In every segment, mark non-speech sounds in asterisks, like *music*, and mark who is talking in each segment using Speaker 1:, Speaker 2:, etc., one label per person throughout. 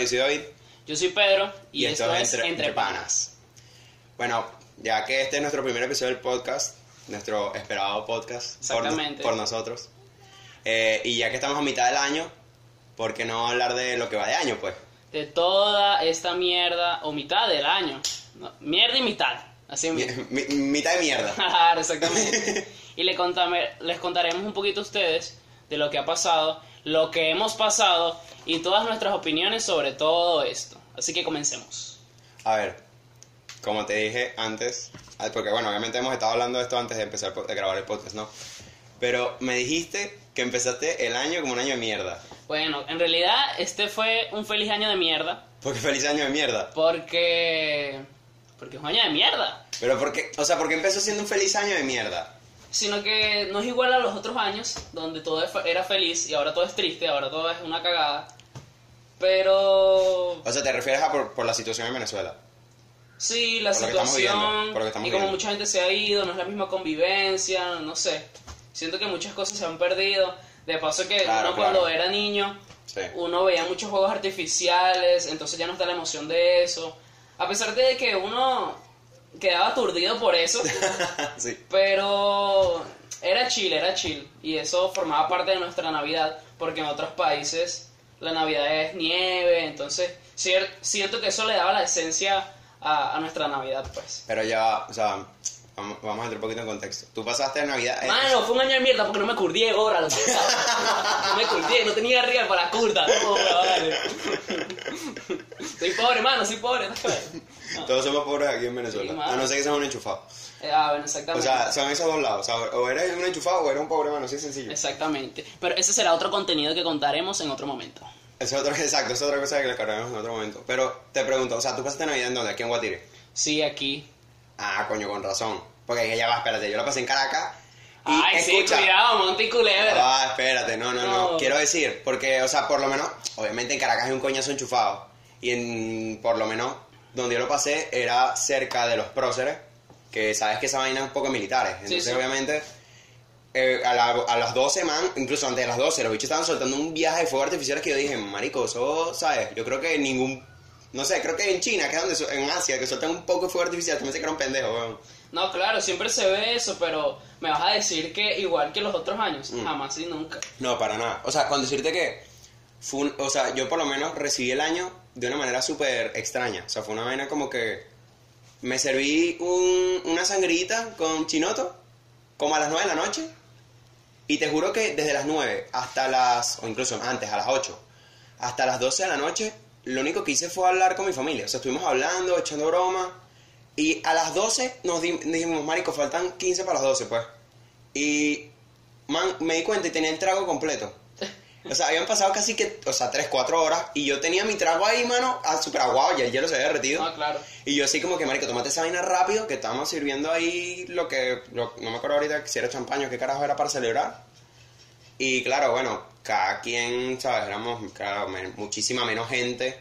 Speaker 1: yo soy David.
Speaker 2: Yo soy Pedro y,
Speaker 1: Y,
Speaker 2: esto, es Entre, Panas.
Speaker 1: Bueno, ya que este es nuestro primer episodio del podcast, nuestro esperado podcast por,
Speaker 2: Exactamente.
Speaker 1: por nosotros, eh, y ya que estamos a mitad del año, ¿por qué no hablar de lo que va de año, pues?
Speaker 2: De toda esta mierda, o mitad del año. No, mierda y mitad. Así
Speaker 1: Mi- mitad de mierda. *laughs*
Speaker 2: Exactamente. *laughs* Y le contame- les contaremos un poquito a ustedes de lo que ha pasado, lo que hemos pasado y todas nuestras opiniones sobre todo esto. Así que comencemos.
Speaker 1: A ver, como te dije antes, ah, porque bueno, obviamente hemos estado hablando de esto antes de empezar a grabar el podcast, ¿no? Pero me dijiste que empezaste el año como un año de mierda.
Speaker 2: Bueno, en realidad este fue un feliz año de mierda
Speaker 1: Porque feliz año de mierda.
Speaker 2: porque... Porque es un año de mierda.
Speaker 1: Pero porque, o sea, porque empezó siendo un feliz año de mierda.
Speaker 2: Sino que no es igual a los otros años, donde todo era feliz y ahora todo es triste, ahora todo es una cagada. Pero
Speaker 1: O sea, te refieres a por, por la situación en Venezuela.
Speaker 2: sí, la
Speaker 1: Por viviendo,
Speaker 2: situación
Speaker 1: estamos
Speaker 2: y como
Speaker 1: viviendo.
Speaker 2: mucha gente se ha ido, no es la misma convivencia, no sé. Siento que muchas cosas se han perdido. De paso que
Speaker 1: Claro,
Speaker 2: uno
Speaker 1: claro.
Speaker 2: cuando era niño,
Speaker 1: Sí.
Speaker 2: uno veía muchos juegos artificiales, entonces ya no está la emoción de eso. A pesar de que uno quedaba aturdido por eso, *laughs*
Speaker 1: sí.
Speaker 2: Pero era chill, era chill. Y eso formaba parte de nuestra Navidad, porque en otros países la Navidad es nieve, entonces siento que eso le daba la esencia a, a nuestra Navidad, pues.
Speaker 1: Pero ya, o sea, vamos, vamos a entrar un poquito en contexto. Tú pasaste Navidad. eh,
Speaker 2: Mano, fue un año de mierda porque no me curdié lo que No me curdié, no tenía arriba para la curda. No, vale. Soy pobre, mano, soy pobre. No.
Speaker 1: Todos somos pobres aquí en Venezuela.
Speaker 2: Sí,
Speaker 1: a no ser que seas un enchufado.
Speaker 2: Eh, Ah, bueno,
Speaker 1: O
Speaker 2: exactamente.
Speaker 1: sea, son esos dos lados. O, o eres un enchufado o eres un pobre, mano. Así es sencillo.
Speaker 2: Exactamente. Pero ese será otro contenido que contaremos en otro momento.
Speaker 1: Eso es otro, exacto, es otra cosa que le cargamos en otro momento. Pero te pregunto, o sea, ¿tú pasaste Navidad en dónde? ¿Aquí en Guatire?
Speaker 2: Sí, aquí.
Speaker 1: Ah, coño, con razón. Porque ya va, espérate, yo la pasé en Caracas.
Speaker 2: Ay, sí, cuidado, monte y culebra.
Speaker 1: Ah, espérate, no, no, no,
Speaker 2: No.
Speaker 1: Quiero decir, porque, o sea, por lo menos, obviamente en Caracas hay un coñazo enchufado. Y en, por lo menos, donde yo lo pasé era cerca de los próceres, que sabes que esa vaina es un poco militares. Entonces,
Speaker 2: sí.
Speaker 1: obviamente, eh, a, la- a las 12, man, incluso antes de las 12, los bichos estaban soltando un viaje de fuegos artificiales que yo dije, marico, eso, ¿sabes? Yo creo que ningún. No sé, creo que en China, que es donde, en Asia, que sueltan un poco de fuego artificial, también se que era un pendejo, weón.
Speaker 2: No, claro, siempre se ve eso, pero me vas a decir que igual que los otros años,
Speaker 1: Mm.
Speaker 2: jamás y nunca.
Speaker 1: No, para nada. O sea, con decirte que fue un- o sea, yo por lo menos recibí el año de una manera súper extraña. O sea, fue una vaina como que me serví un- una sangrita con chinoto como a las 9 de la noche. Y te juro que desde las 9 hasta las, o incluso antes, a las 8, hasta las 12 de la noche, lo único que hice fue hablar con mi familia. O sea, estuvimos hablando, echando broma. Y a las 12 nos di- dijimos, marico, faltan 15 para las 12, pues. Y, me di cuenta y tenía el trago completo. O sea, habían pasado casi que, o sea, 3, 4 horas. Y yo tenía mi trago ahí, mano, ah, súper aguado, ya el hielo se había derretido.
Speaker 2: No, claro.
Speaker 1: Y yo así como que, marico, tomate esa vaina rápido, que estábamos sirviendo ahí lo que, lo- no me acuerdo ahorita si era champaña o qué carajo era para celebrar. Y claro, bueno, cada quien, ¿sabes? Éramos, claro, men- muchísima menos gente.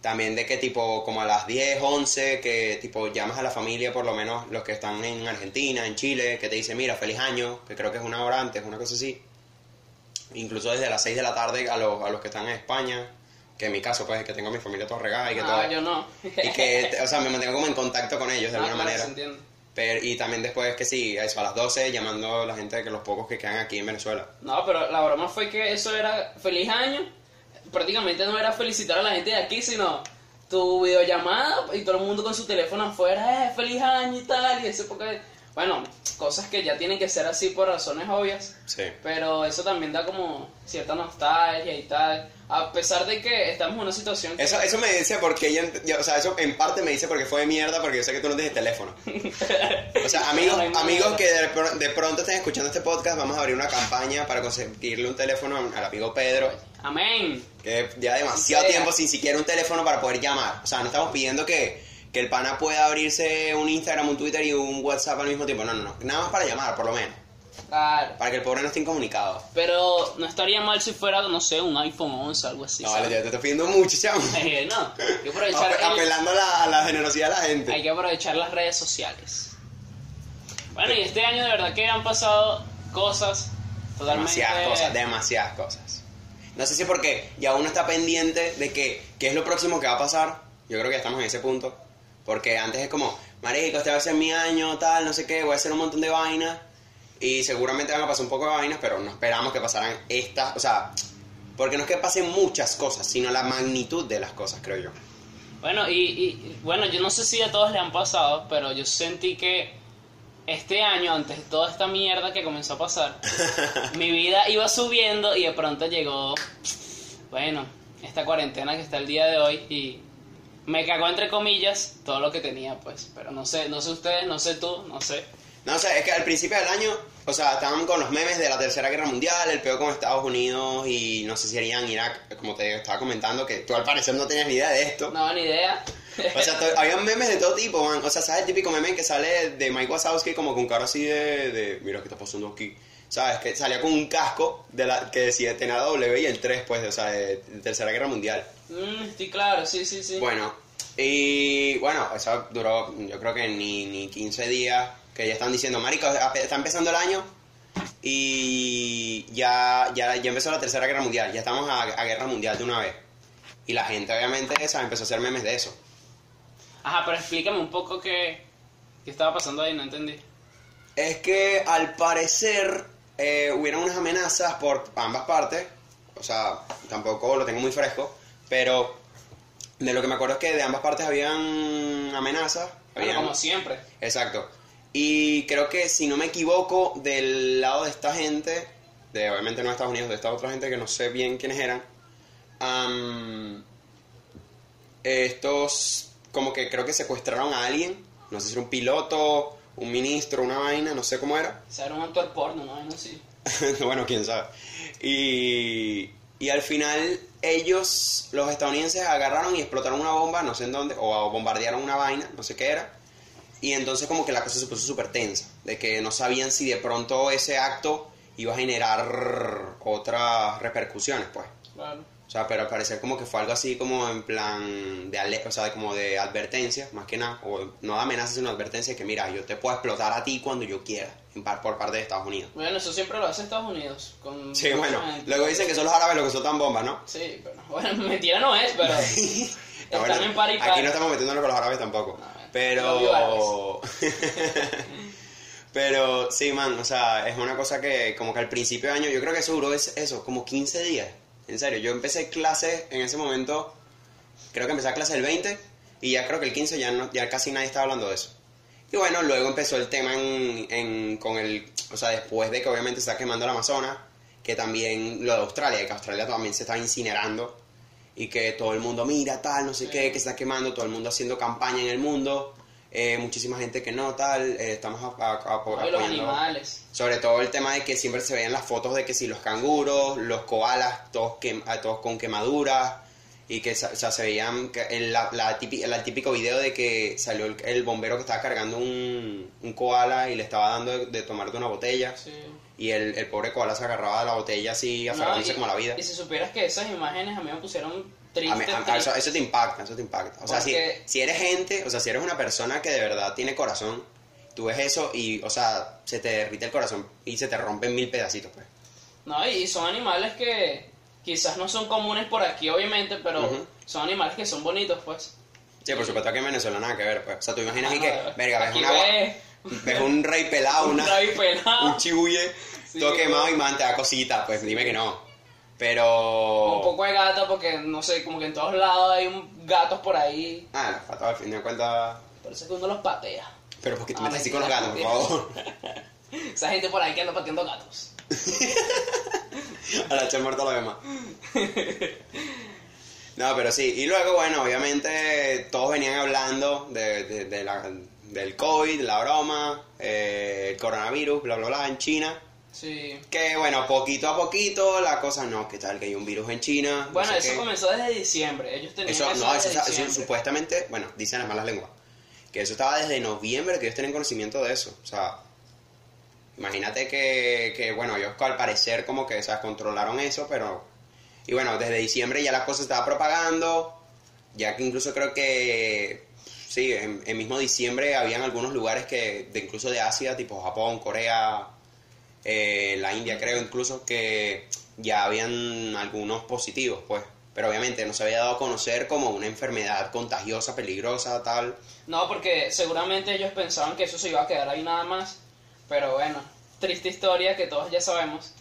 Speaker 1: También de que tipo, como a las 10, 11, que tipo llamas a la familia, por lo menos los que están en Argentina, en Chile, que te dicen, mira, feliz año, que creo que es una hora antes, una cosa así. Incluso desde las 6 de la tarde a los, a los que están en España, que en mi caso, pues, es que tengo a mi familia toda regada y que
Speaker 2: Ah,
Speaker 1: todo
Speaker 2: yo no.
Speaker 1: y que, o sea, me mantengo como en contacto con ellos de
Speaker 2: Ah,
Speaker 1: alguna
Speaker 2: claro,
Speaker 1: manera. Pero, y también después que sí, eso, a las 12 llamando a la gente que los pocos que quedan aquí en Venezuela.
Speaker 2: No, pero la broma fue que eso era feliz año. Prácticamente no era felicitar a la gente de aquí, sino tu videollamada y todo el mundo con su teléfono afuera, eh, feliz año y tal, y ese porque, bueno, cosas que ya tienen que ser así por razones obvias,
Speaker 1: Sí.
Speaker 2: pero eso también da como cierta nostalgia y tal, a pesar de que estamos en una situación que...
Speaker 1: Eso, eso me dice porque ella, yo- o sea, eso en parte me dice porque fue de mierda porque yo sé que tú no tienes teléfono. O sea, *laughs* amigos,
Speaker 2: No,
Speaker 1: amigos que de, pro- de pronto estén escuchando este podcast, vamos a abrir una campaña para conseguirle un teléfono al amigo Pedro,
Speaker 2: Amén.
Speaker 1: que lleva demasiado
Speaker 2: Sea.
Speaker 1: tiempo sin siquiera un teléfono para poder llamar. O sea, no estamos pidiendo que, que el pana pueda abrirse un Instagram, un Twitter y un WhatsApp al mismo tiempo. No, no, no. Nada más para llamar, por lo menos.
Speaker 2: Claro.
Speaker 1: Para que el pobre no esté incomunicado.
Speaker 2: Pero no estaría mal si fuera, no sé, un iPhone 11 algo así.
Speaker 1: No, vale, ya te estoy pidiendo mucho, chamo. *laughs*
Speaker 2: Eh, no, hay que aprovechar,
Speaker 1: Ape-
Speaker 2: el-
Speaker 1: Apelando a la, a la generosidad de la gente.
Speaker 2: hay que aprovechar las redes sociales. Bueno, y este año de verdad que han pasado cosas totalmente...
Speaker 1: Demasiadas cosas, demasiadas cosas. No sé si porque ya uno está pendiente de que qué es lo próximo que va a pasar. Yo creo que ya estamos en ese punto. Porque antes es como, marico, este va a ser mi año, tal, no sé qué, voy a hacer un montón de vainas. Y seguramente van a pasar un poco de vainas, pero no esperamos que pasaran estas. O sea, porque no es que pasen muchas cosas, sino la magnitud de las cosas, creo yo.
Speaker 2: Bueno, y, y bueno, yo no sé si a todos le han pasado, pero yo sentí que este año, antes de toda esta mierda que comenzó a pasar, *laughs* mi vida iba subiendo y de pronto llegó, bueno, esta cuarentena que está el día de hoy y me cagó entre comillas todo lo que tenía, pues. Pero no sé, no sé ustedes, no sé tú, no sé.
Speaker 1: No, o sea, es que al principio del año, o sea, estaban con los memes de la Tercera Guerra Mundial, el peor con Estados Unidos y no sé si harían Irak, como te estaba comentando, que tú al parecer no tenías ni idea de esto.
Speaker 2: No, ni idea.
Speaker 1: O sea, había memes de todo tipo, man. O sea, ¿sabes el típico meme que sale de Mike Wazowski como con cara así de, de mira qué está pasando aquí? ¿Sabes? Que salía con un casco de la, que decía tenía W y el 3, pues, o sea, de, de Tercera Guerra Mundial.
Speaker 2: Mm, sí, claro, sí, sí, sí.
Speaker 1: Bueno, y bueno, eso duró, yo creo que ni, ni 15 días, que ya están diciendo, marico, está empezando el año y ya, ya, ya empezó la Tercera Guerra Mundial, ya estamos a, a Guerra Mundial de una vez. Y la gente, obviamente, esa empezó a hacer memes de eso.
Speaker 2: Ajá, pero explícame un poco qué, qué estaba pasando ahí, no entendí.
Speaker 1: Es que al parecer eh, hubieron unas amenazas por ambas partes, o sea, tampoco lo tengo muy fresco, pero de lo que me acuerdo es que de ambas partes habían amenazas.
Speaker 2: Bueno,
Speaker 1: habían-
Speaker 2: como siempre.
Speaker 1: Exacto. Y creo que si no me equivoco, del lado de esta gente, de obviamente no de Estados Unidos, de esta otra gente que no sé bien quiénes eran, estos como que creo que secuestraron a alguien, no sé si era un piloto, un ministro, una vaina, no sé cómo era.
Speaker 2: O sea, era un actor porno, ¿no? No sé. *laughs*
Speaker 1: bueno, quién sabe. Y, y al final ellos, los estadounidenses, agarraron y explotaron una bomba, no sé en dónde, o bombardearon una vaina, no sé qué era. Y entonces como que la cosa se puso súper tensa, de que no sabían si de pronto ese acto iba a generar otras repercusiones, pues.
Speaker 2: Claro.
Speaker 1: O sea, pero al parecer como que fue algo así como en plan de, ale- o sea, como de advertencia, más que nada, o no de amenaza, sino advertencia, que mira, yo te puedo explotar a ti cuando yo quiera, por parte de Estados Unidos.
Speaker 2: Bueno, eso siempre lo hace Estados Unidos. Con
Speaker 1: Sí, bueno,
Speaker 2: gente.
Speaker 1: luego dicen que son los árabes los que sueltan bombas, ¿no?
Speaker 2: Sí, pero *laughs* bueno, mentira no es, pero *laughs*
Speaker 1: No,
Speaker 2: están en par y par.
Speaker 1: Aquí no estamos metiéndonos con los árabes tampoco.
Speaker 2: No, bueno,
Speaker 1: pero. *laughs* pero sí, man, o sea, es una cosa que, como que al principio de año, yo creo que eso duró es- eso, como 15 días. En serio, yo empecé clases en ese momento, creo que empecé a clase el 20, y ya creo que el 15 ya, no, ya casi nadie estaba hablando de eso. Y bueno, luego empezó el tema en, en- con el, o sea, después de que obviamente se está quemando el Amazonas, que también lo de Australia, que Australia también se está incinerando, y que todo el mundo mira, tal, no sé qué, que se está quemando, todo el mundo haciendo campaña en el mundo, eh, muchísima gente que no, tal, eh, estamos a- a- a-
Speaker 2: No, y los
Speaker 1: apoyando-
Speaker 2: animales.
Speaker 1: sobre todo el tema de que siempre se veían las fotos de que si los canguros, los koalas, todos, ah, todos con quemaduras, y que o sea, se veían el, la, la típi- el típico video de que salió el, el bombero que estaba cargando un, un koala y le estaba dando de, de tomar de una botella,
Speaker 2: Sí.
Speaker 1: y el, el pobre koala se agarraba de la botella así, aferrándose
Speaker 2: No,
Speaker 1: como la vida.
Speaker 2: Y si supieras que esas imágenes a mí me pusieron
Speaker 1: A
Speaker 2: triste,
Speaker 1: mí- a- a-
Speaker 2: triste.
Speaker 1: eso, eso te impacta, eso te impacta. O sea, si, si eres gente, o sea, si eres una persona que de verdad tiene corazón, tú ves eso y, o sea, se te derrite el corazón y se te rompen mil pedacitos, pues.
Speaker 2: No, y son animales que quizás no son comunes por aquí, obviamente, pero son animales que son bonitos, pues.
Speaker 1: Sí, por supuesto que en Venezuela nada que ver, pues. O sea, tú imaginas ahí que, verga, ves
Speaker 2: aquí
Speaker 1: una
Speaker 2: ves
Speaker 1: ves un rey pelado, *laughs*
Speaker 2: un
Speaker 1: una,
Speaker 2: rabi pelado,
Speaker 1: un chibuye,
Speaker 2: Sí,
Speaker 1: todo quemado
Speaker 2: pues.
Speaker 1: y man, te da cosita, pues dime que no.
Speaker 2: un
Speaker 1: Pero...
Speaker 2: poco de gata, porque no sé, como que en todos lados hay un- gatos por ahí.
Speaker 1: Ah, los patos al fin de cuentas...
Speaker 2: Parece que uno los patea.
Speaker 1: Pero porque tú
Speaker 2: Ah,
Speaker 1: metes así con los gatos, por favor. *laughs*
Speaker 2: Esa gente por ahí que anda pateando gatos.
Speaker 1: A la echar muerto a los demás. No, pero sí. Y luego, bueno, obviamente todos venían hablando de, de- de la- del COVID, la broma, eh, el coronavirus, bla, bla, bla, en China.
Speaker 2: Sí.
Speaker 1: Que bueno, poquito a poquito la cosa no, que tal, que hay un virus en China. no
Speaker 2: Bueno,
Speaker 1: sé
Speaker 2: eso
Speaker 1: qué.
Speaker 2: comenzó desde diciembre. Ellos tenían
Speaker 1: Eso,
Speaker 2: eso,
Speaker 1: no,
Speaker 2: desde
Speaker 1: eso supuestamente, bueno, dicen las malas lenguas, que eso estaba desde noviembre, que ellos tienen conocimiento de eso. O sea, imagínate que, que bueno, ellos al parecer como que, o controlaron eso, pero... Y bueno, desde diciembre ya la cosa estaba propagando, ya que incluso creo que, sí, en, en mismo diciembre habían algunos lugares que, de incluso de Asia, tipo Japón, Corea, eh, la India creo incluso, que ya habían algunos positivos, pues. Pero obviamente no se había dado a conocer como una enfermedad contagiosa, peligrosa, tal.
Speaker 2: No, porque seguramente ellos pensaban que eso se iba a quedar ahí nada más. Pero bueno, triste historia que todos ya sabemos.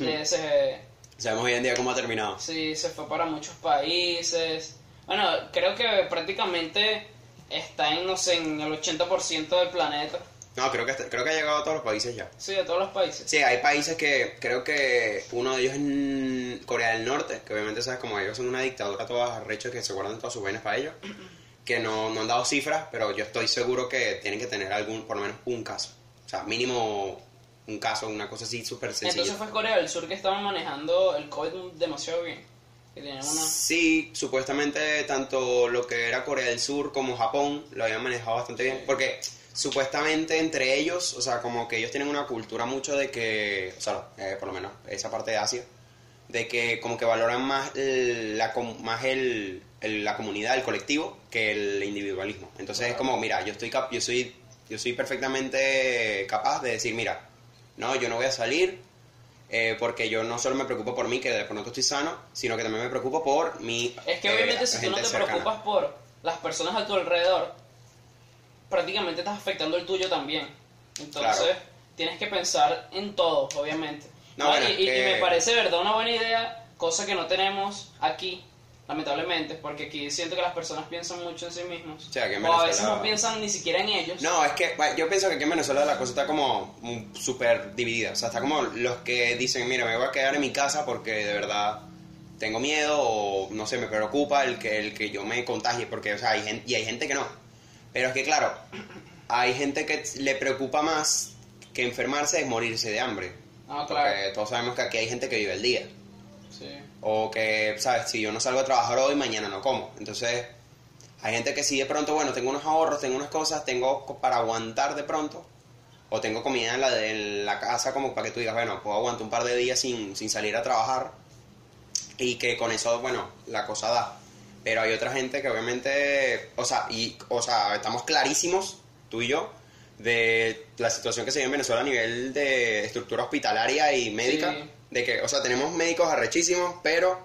Speaker 2: Eh, se,
Speaker 1: Sabemos hoy en día cómo ha terminado.
Speaker 2: sí, se fue para muchos países. Bueno, creo que prácticamente está en, no sé, en el 80% del planeta.
Speaker 1: No, creo que, creo que ha llegado a todos los países ya.
Speaker 2: Sí, de todos los países.
Speaker 1: Sí, hay países que creo que uno de ellos es Corea del Norte, que obviamente sabes como ellos son una dictadura todas arrechos que se guardan todas sus vainas para ellos, *clears throat* que no, no han dado cifras, pero yo estoy seguro que tienen que tener algún, por lo menos un caso. O sea, mínimo un caso, una cosa así súper sencilla.
Speaker 2: Entonces fue Corea del Sur que estaban manejando el COVID demasiado bien. Que una...
Speaker 1: Sí, supuestamente tanto lo que era Corea del Sur como Japón lo habían manejado bastante bien,
Speaker 2: Sí.
Speaker 1: porque supuestamente entre ellos, o sea, como que ellos tienen una cultura mucho de que, o sea, eh, por lo menos esa parte de Asia, de que como que valoran más el- la más el, el- la comunidad, el colectivo, que el individualismo. Entonces es como, mira, yo estoy cap- yo soy yo soy perfectamente capaz de decir, mira, no, yo no voy a salir eh, porque yo no solo me preocupo por mí, que de pronto estoy sano, sino que también me preocupo por mi
Speaker 2: Es que
Speaker 1: eh,
Speaker 2: obviamente si tú no te
Speaker 1: cercana.
Speaker 2: preocupas por las personas a tu alrededor, prácticamente estás afectando el tuyo también. Entonces,
Speaker 1: Claro.
Speaker 2: tienes que pensar en todo, obviamente.
Speaker 1: No,
Speaker 2: y, y- me parece, verdad, una buena idea, cosa que no tenemos aquí, lamentablemente, porque aquí siento que las personas piensan mucho en sí mismos.
Speaker 1: Sí, aquí en
Speaker 2: o a veces no piensan ni siquiera en ellos.
Speaker 1: No, es que yo pienso que aquí en Venezuela la cosa está como mm, súper dividida. O sea, está como los que dicen, mira, me voy a quedar en mi casa porque de verdad tengo miedo o no sé, me preocupa el que, el que yo me contagie. Porque, o sea, hay gente, y hay gente que no. Pero es que, claro, hay gente que le preocupa más que enfermarse es morirse de hambre.
Speaker 2: Ah,
Speaker 1: Porque
Speaker 2: claro.
Speaker 1: todos sabemos que aquí hay gente que vive el día.
Speaker 2: Sí.
Speaker 1: O que, ¿sabes? Si yo no salgo a trabajar hoy, mañana no como. Entonces, hay gente que sí de pronto, bueno, tengo unos ahorros, tengo unas cosas, tengo para aguantar de pronto. O tengo comida en la, de, la casa como para que tú digas, bueno, puedo aguantar un par de días sin, sin salir a trabajar. Y que con eso, bueno, la cosa da. Pero hay otra gente que obviamente, o sea, y, o sea, estamos clarísimos, tú y yo, de la situación que se vive en Venezuela a nivel de estructura hospitalaria y médica.
Speaker 2: Sí.
Speaker 1: De que, o sea, tenemos médicos arrechísimos, pero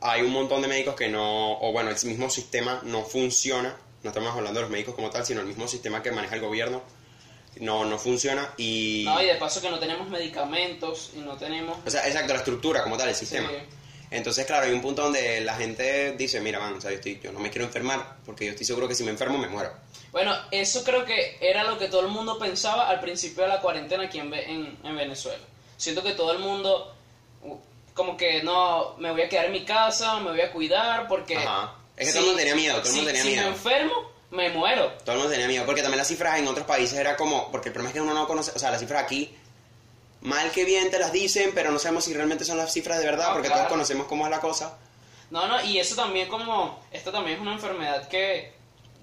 Speaker 1: hay un montón de médicos que no, o bueno, el mismo sistema no funciona. No estamos hablando de los médicos como tal, sino el mismo sistema que maneja el gobierno. No, no funciona y...
Speaker 2: No, y de paso que no tenemos medicamentos y no tenemos...
Speaker 1: O sea, exacto, la estructura como tal, el sistema.
Speaker 2: Sí.
Speaker 1: Entonces, claro, hay un punto donde la gente dice, mira, man, o sea, yo, estoy- yo no me quiero enfermar, porque yo estoy seguro que si me enfermo me muero.
Speaker 2: Bueno, eso creo que era lo que todo el mundo pensaba al principio de la cuarentena aquí en, en, en Venezuela. Siento que todo el mundo, como que no, me voy a quedar en mi casa, me voy a cuidar, porque.
Speaker 1: Ajá. Es que todo el mundo tenía miedo, todo el
Speaker 2: si-
Speaker 1: mundo tenía
Speaker 2: si
Speaker 1: miedo.
Speaker 2: me enfermo, me muero.
Speaker 1: Todo el mundo tenía miedo, porque también las cifras en otros países era como, porque el problema es que uno no conoce, o sea, las cifras aquí, mal que bien te las dicen, pero no sabemos si realmente son las cifras de verdad,
Speaker 2: Ah,
Speaker 1: porque
Speaker 2: claro.
Speaker 1: todos conocemos cómo es la cosa.
Speaker 2: No, no, y eso también como, esto también es una enfermedad que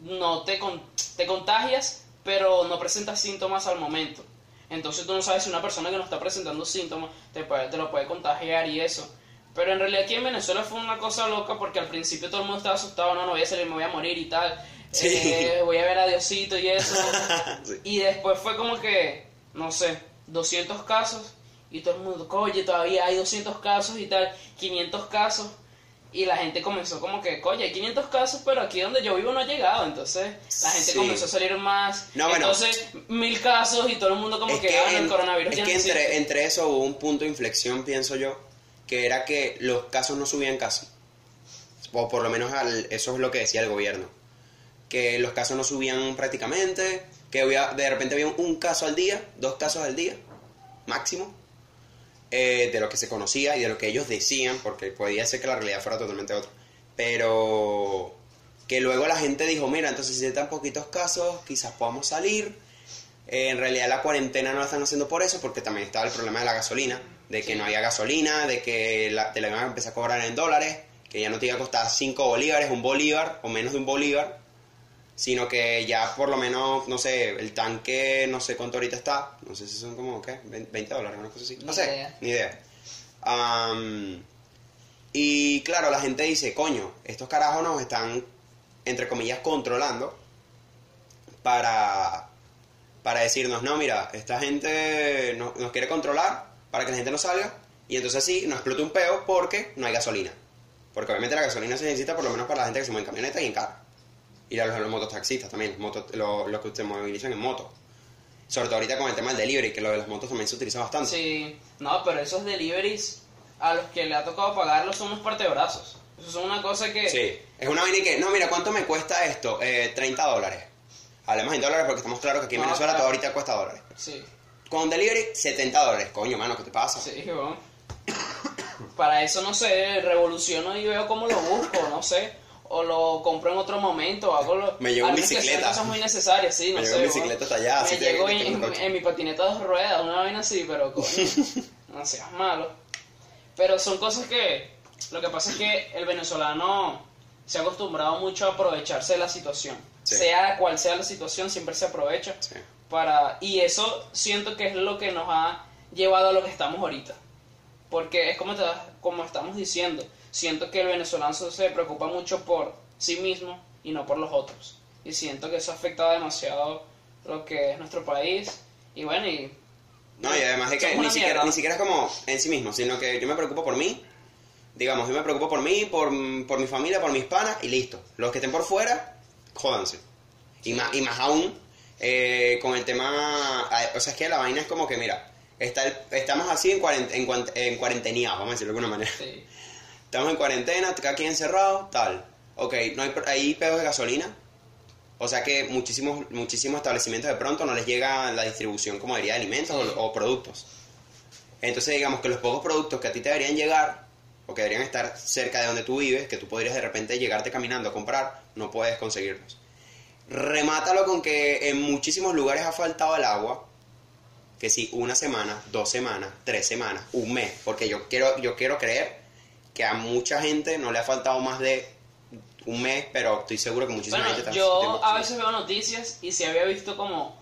Speaker 2: no te, con- te contagias, pero no presentas síntomas al momento. Entonces tú no sabes si una persona que no está presentando síntomas te, puede- te lo puede contagiar y eso. Pero en realidad aquí en Venezuela fue una cosa loca porque al principio todo el mundo estaba asustado, no, no voy a salir, me voy a morir y tal.
Speaker 1: Sí.
Speaker 2: Eh, voy a ver a Diosito y eso. *laughs*
Speaker 1: Sí.
Speaker 2: Y después fue como que, no sé, 200 casos y todo el mundo, oye, todavía hay 200 casos y tal, 500 casos. Y la gente comenzó como que, oye, hay 500 casos, pero aquí donde yo vivo no ha llegado. Entonces la gente
Speaker 1: Sí.
Speaker 2: comenzó a salir más.
Speaker 1: No, bueno.
Speaker 2: Entonces, mil casos y todo el mundo como
Speaker 1: es
Speaker 2: que,
Speaker 1: que,
Speaker 2: ah,
Speaker 1: en-
Speaker 2: el coronavirus
Speaker 1: es
Speaker 2: ya
Speaker 1: que
Speaker 2: no
Speaker 1: entre,
Speaker 2: existe".
Speaker 1: entre eso hubo un punto de inflexión, pienso yo, que era que los casos no subían casi. O por lo menos al- eso es lo que decía el gobierno. Que los casos no subían prácticamente, que había, de repente había un, un caso al día, dos casos al día, máximo, eh, de lo que se conocía y de lo que ellos decían, porque podía ser que la realidad fuera totalmente otra. Pero que luego la gente dijo, mira, entonces si hay tan poquitos casos, quizás podamos salir. Eh, en realidad la cuarentena no la están haciendo por eso, porque también estaba el problema de la gasolina, de que
Speaker 2: Sí.
Speaker 1: no había gasolina, de que la, te la iban a empezar a cobrar en dólares, que ya no te iba a costar 5 bolívares, un bolívar o menos de un bolívar, sino que ya por lo menos, no sé, el tanque, no sé cuánto ahorita está, no sé si son como, ¿qué? 20 dólares, una cosa así, no
Speaker 2: Ni
Speaker 1: sé,
Speaker 2: idea.
Speaker 1: ni idea. Y claro, la gente dice, coño, estos carajos nos están, entre comillas, controlando para para decirnos, no, mira, esta gente no- nos quiere controlar para que la gente no salga y entonces así nos explote un peo porque no hay gasolina. Porque obviamente la gasolina se necesita por lo menos para la gente que se mueve en camioneta y en carro. Y a los, los mototaxistas también, los, moto- los, los que se movilizan en moto. Sobre todo ahorita con el tema del delivery, que lo de las motos también se utiliza bastante.
Speaker 2: Sí, no, pero esos deliveries a los que le ha tocado pagarlos son unos partebrazos. Eso es una cosa que...
Speaker 1: Sí, es una vaina que, no, mira, ¿cuánto me cuesta esto? Eh, 30 dólares. Hablemos en dólares porque estamos claros que aquí en
Speaker 2: No,
Speaker 1: Venezuela
Speaker 2: claro.
Speaker 1: todo ahorita cuesta dólares.
Speaker 2: Sí,
Speaker 1: Con delivery, 70 dólares. Coño, mano, ¿qué te pasa?
Speaker 2: sí, bueno. *coughs* Para eso, no sé, revoluciono y veo cómo lo busco, no sé. O lo compro en otro momento, o hago lo...
Speaker 1: Me llevo
Speaker 2: a
Speaker 1: en bicicleta.
Speaker 2: cosas muy necesarias, sí, no
Speaker 1: Me
Speaker 2: sé.
Speaker 1: bicicleta hasta allá,
Speaker 2: Me
Speaker 1: así
Speaker 2: en, mi patineta dos ruedas, una vaina así, pero coño, *laughs* no seas malo. Pero son cosas que... Lo que pasa es que el venezolano se ha acostumbrado mucho a aprovecharse de la situación.
Speaker 1: Sí.
Speaker 2: Sea cual sea la situación, siempre se aprovecha
Speaker 1: Sí.
Speaker 2: para y eso siento que es lo que nos ha llevado a lo que estamos ahorita porque es como te- como estamos diciendo siento que el venezolano se preocupa mucho por sí mismo y no por los otros y siento que eso ha afectado demasiado lo que es nuestro país y bueno y
Speaker 1: No, y además de que ni siquiera, ni siquiera es como en sí mismo, sino que yo me preocupo por mí. Digamos, yo me preocupo por mí, por, por mi familia, por mis panas y listo. Los que estén por fuera, jódanse. Y más, y más aún eh, con el tema. ah, O sea, es que la vaina es como que, mira, está el- estamos así en, cuarent, en, en vamos a decirlo de alguna manera.
Speaker 2: sí,
Speaker 1: Estamos en cuarentena, cada quien encerrado, tal. Ok, no hay, hay pedos de gasolina. O sea que muchísimos, muchísimos establecimientos de pronto no les llega la distribución como diría de alimentos o, productos. Entonces digamos que los pocos productos que a ti te deberían llegar o que deberían estar cerca de donde tú vives, que tú podrías de repente llegarte caminando a comprar, no puedes conseguirlos. Remátalo con que en muchísimos lugares ha faltado el agua, que sí, una semana, dos semanas, tres semanas, un mes, porque yo quiero, yo quiero creer que a mucha gente no le ha faltado más de un mes, pero estoy seguro que muchísima
Speaker 2: bueno
Speaker 1: gente está
Speaker 2: yo a veces veo noticias y se había visto como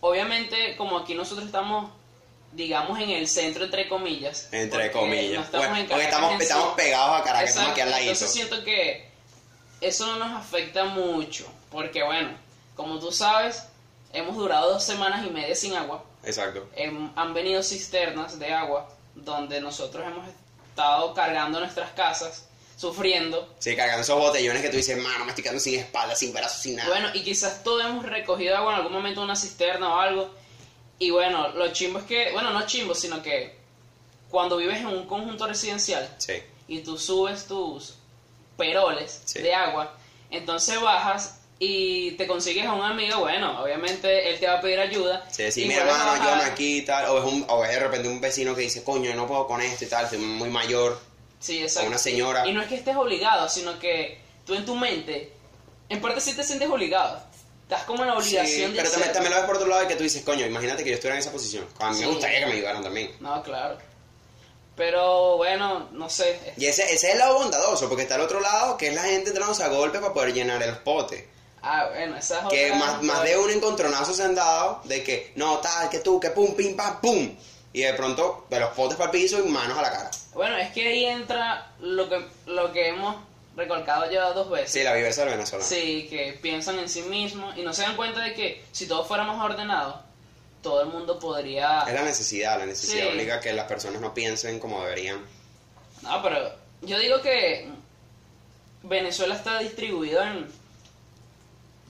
Speaker 2: obviamente como aquí nosotros estamos digamos en el centro entre comillas
Speaker 1: entre comillas.
Speaker 2: no estamos
Speaker 1: Bueno,
Speaker 2: en
Speaker 1: porque
Speaker 2: Caracas
Speaker 1: estamos,
Speaker 2: en sí.
Speaker 1: estamos pegados a Caracas, estamos aquí al ladito.
Speaker 2: Entonces siento que eso no nos afecta mucho, porque bueno, como tú sabes, hemos durado dos semanas y media sin agua.
Speaker 1: Exacto.
Speaker 2: Em, han venido cisternas de agua donde nosotros hemos estado cargando nuestras casas, sufriendo.
Speaker 1: Sí, cargando esos botellones que tú dices, mano, me estoy quedando sin espalda, sin brazos, sin nada.
Speaker 2: Bueno, y quizás todos hemos recogido agua en algún momento en una cisterna o algo. Y bueno, lo chimbo es que, bueno, no chimbo, sino que cuando vives en un conjunto residencial,
Speaker 1: Sí.
Speaker 2: y tú subes tus peroles
Speaker 1: Sí.
Speaker 2: de agua, entonces bajas y te consigues a un amigo, bueno, obviamente él te va a pedir ayuda.
Speaker 1: Sí, sí,
Speaker 2: y a
Speaker 1: hermano,
Speaker 2: bajar.
Speaker 1: ayúdame aquí y tal. O es, un, o es de repente un vecino que dice, coño, yo no puedo con esto y tal, soy muy mayor.
Speaker 2: Sí, exacto.
Speaker 1: o una señora.
Speaker 2: Y no es que estés obligado, sino que tú en tu mente, en parte sí te sientes obligado. Estás como en la obligación
Speaker 1: Sí,
Speaker 2: de
Speaker 1: pero también, también lo ves por otro lado de que tú dices, coño, imagínate que yo estuviera en esa posición. A mí
Speaker 2: Sí.
Speaker 1: me gustaría que me ayudaran también.
Speaker 2: No, claro. Pero bueno, no sé.
Speaker 1: Y ese, ese es el lado bondadoso, porque está el otro lado, que es la gente dándose a golpe para poder llenar el pote.
Speaker 2: Ah, bueno, esa es
Speaker 1: Que
Speaker 2: otra
Speaker 1: más, más de un encontronazo se han dado de que, no, tal, que tú, que pum, pim, pam, pum. Y de pronto, de los potes para el piso y manos a la cara.
Speaker 2: Bueno, es que ahí entra lo que, lo que hemos recalcado ya dos veces.
Speaker 1: Sí, la viversa del venezolano.
Speaker 2: Sí, que piensan en sí mismos y no se dan cuenta de que si todos fuéramos ordenados, todo el mundo podría...
Speaker 1: Es la necesidad, la necesidad
Speaker 2: Sí.
Speaker 1: obliga a que las personas no piensen como deberían.
Speaker 2: No, pero yo digo que Venezuela está distribuido en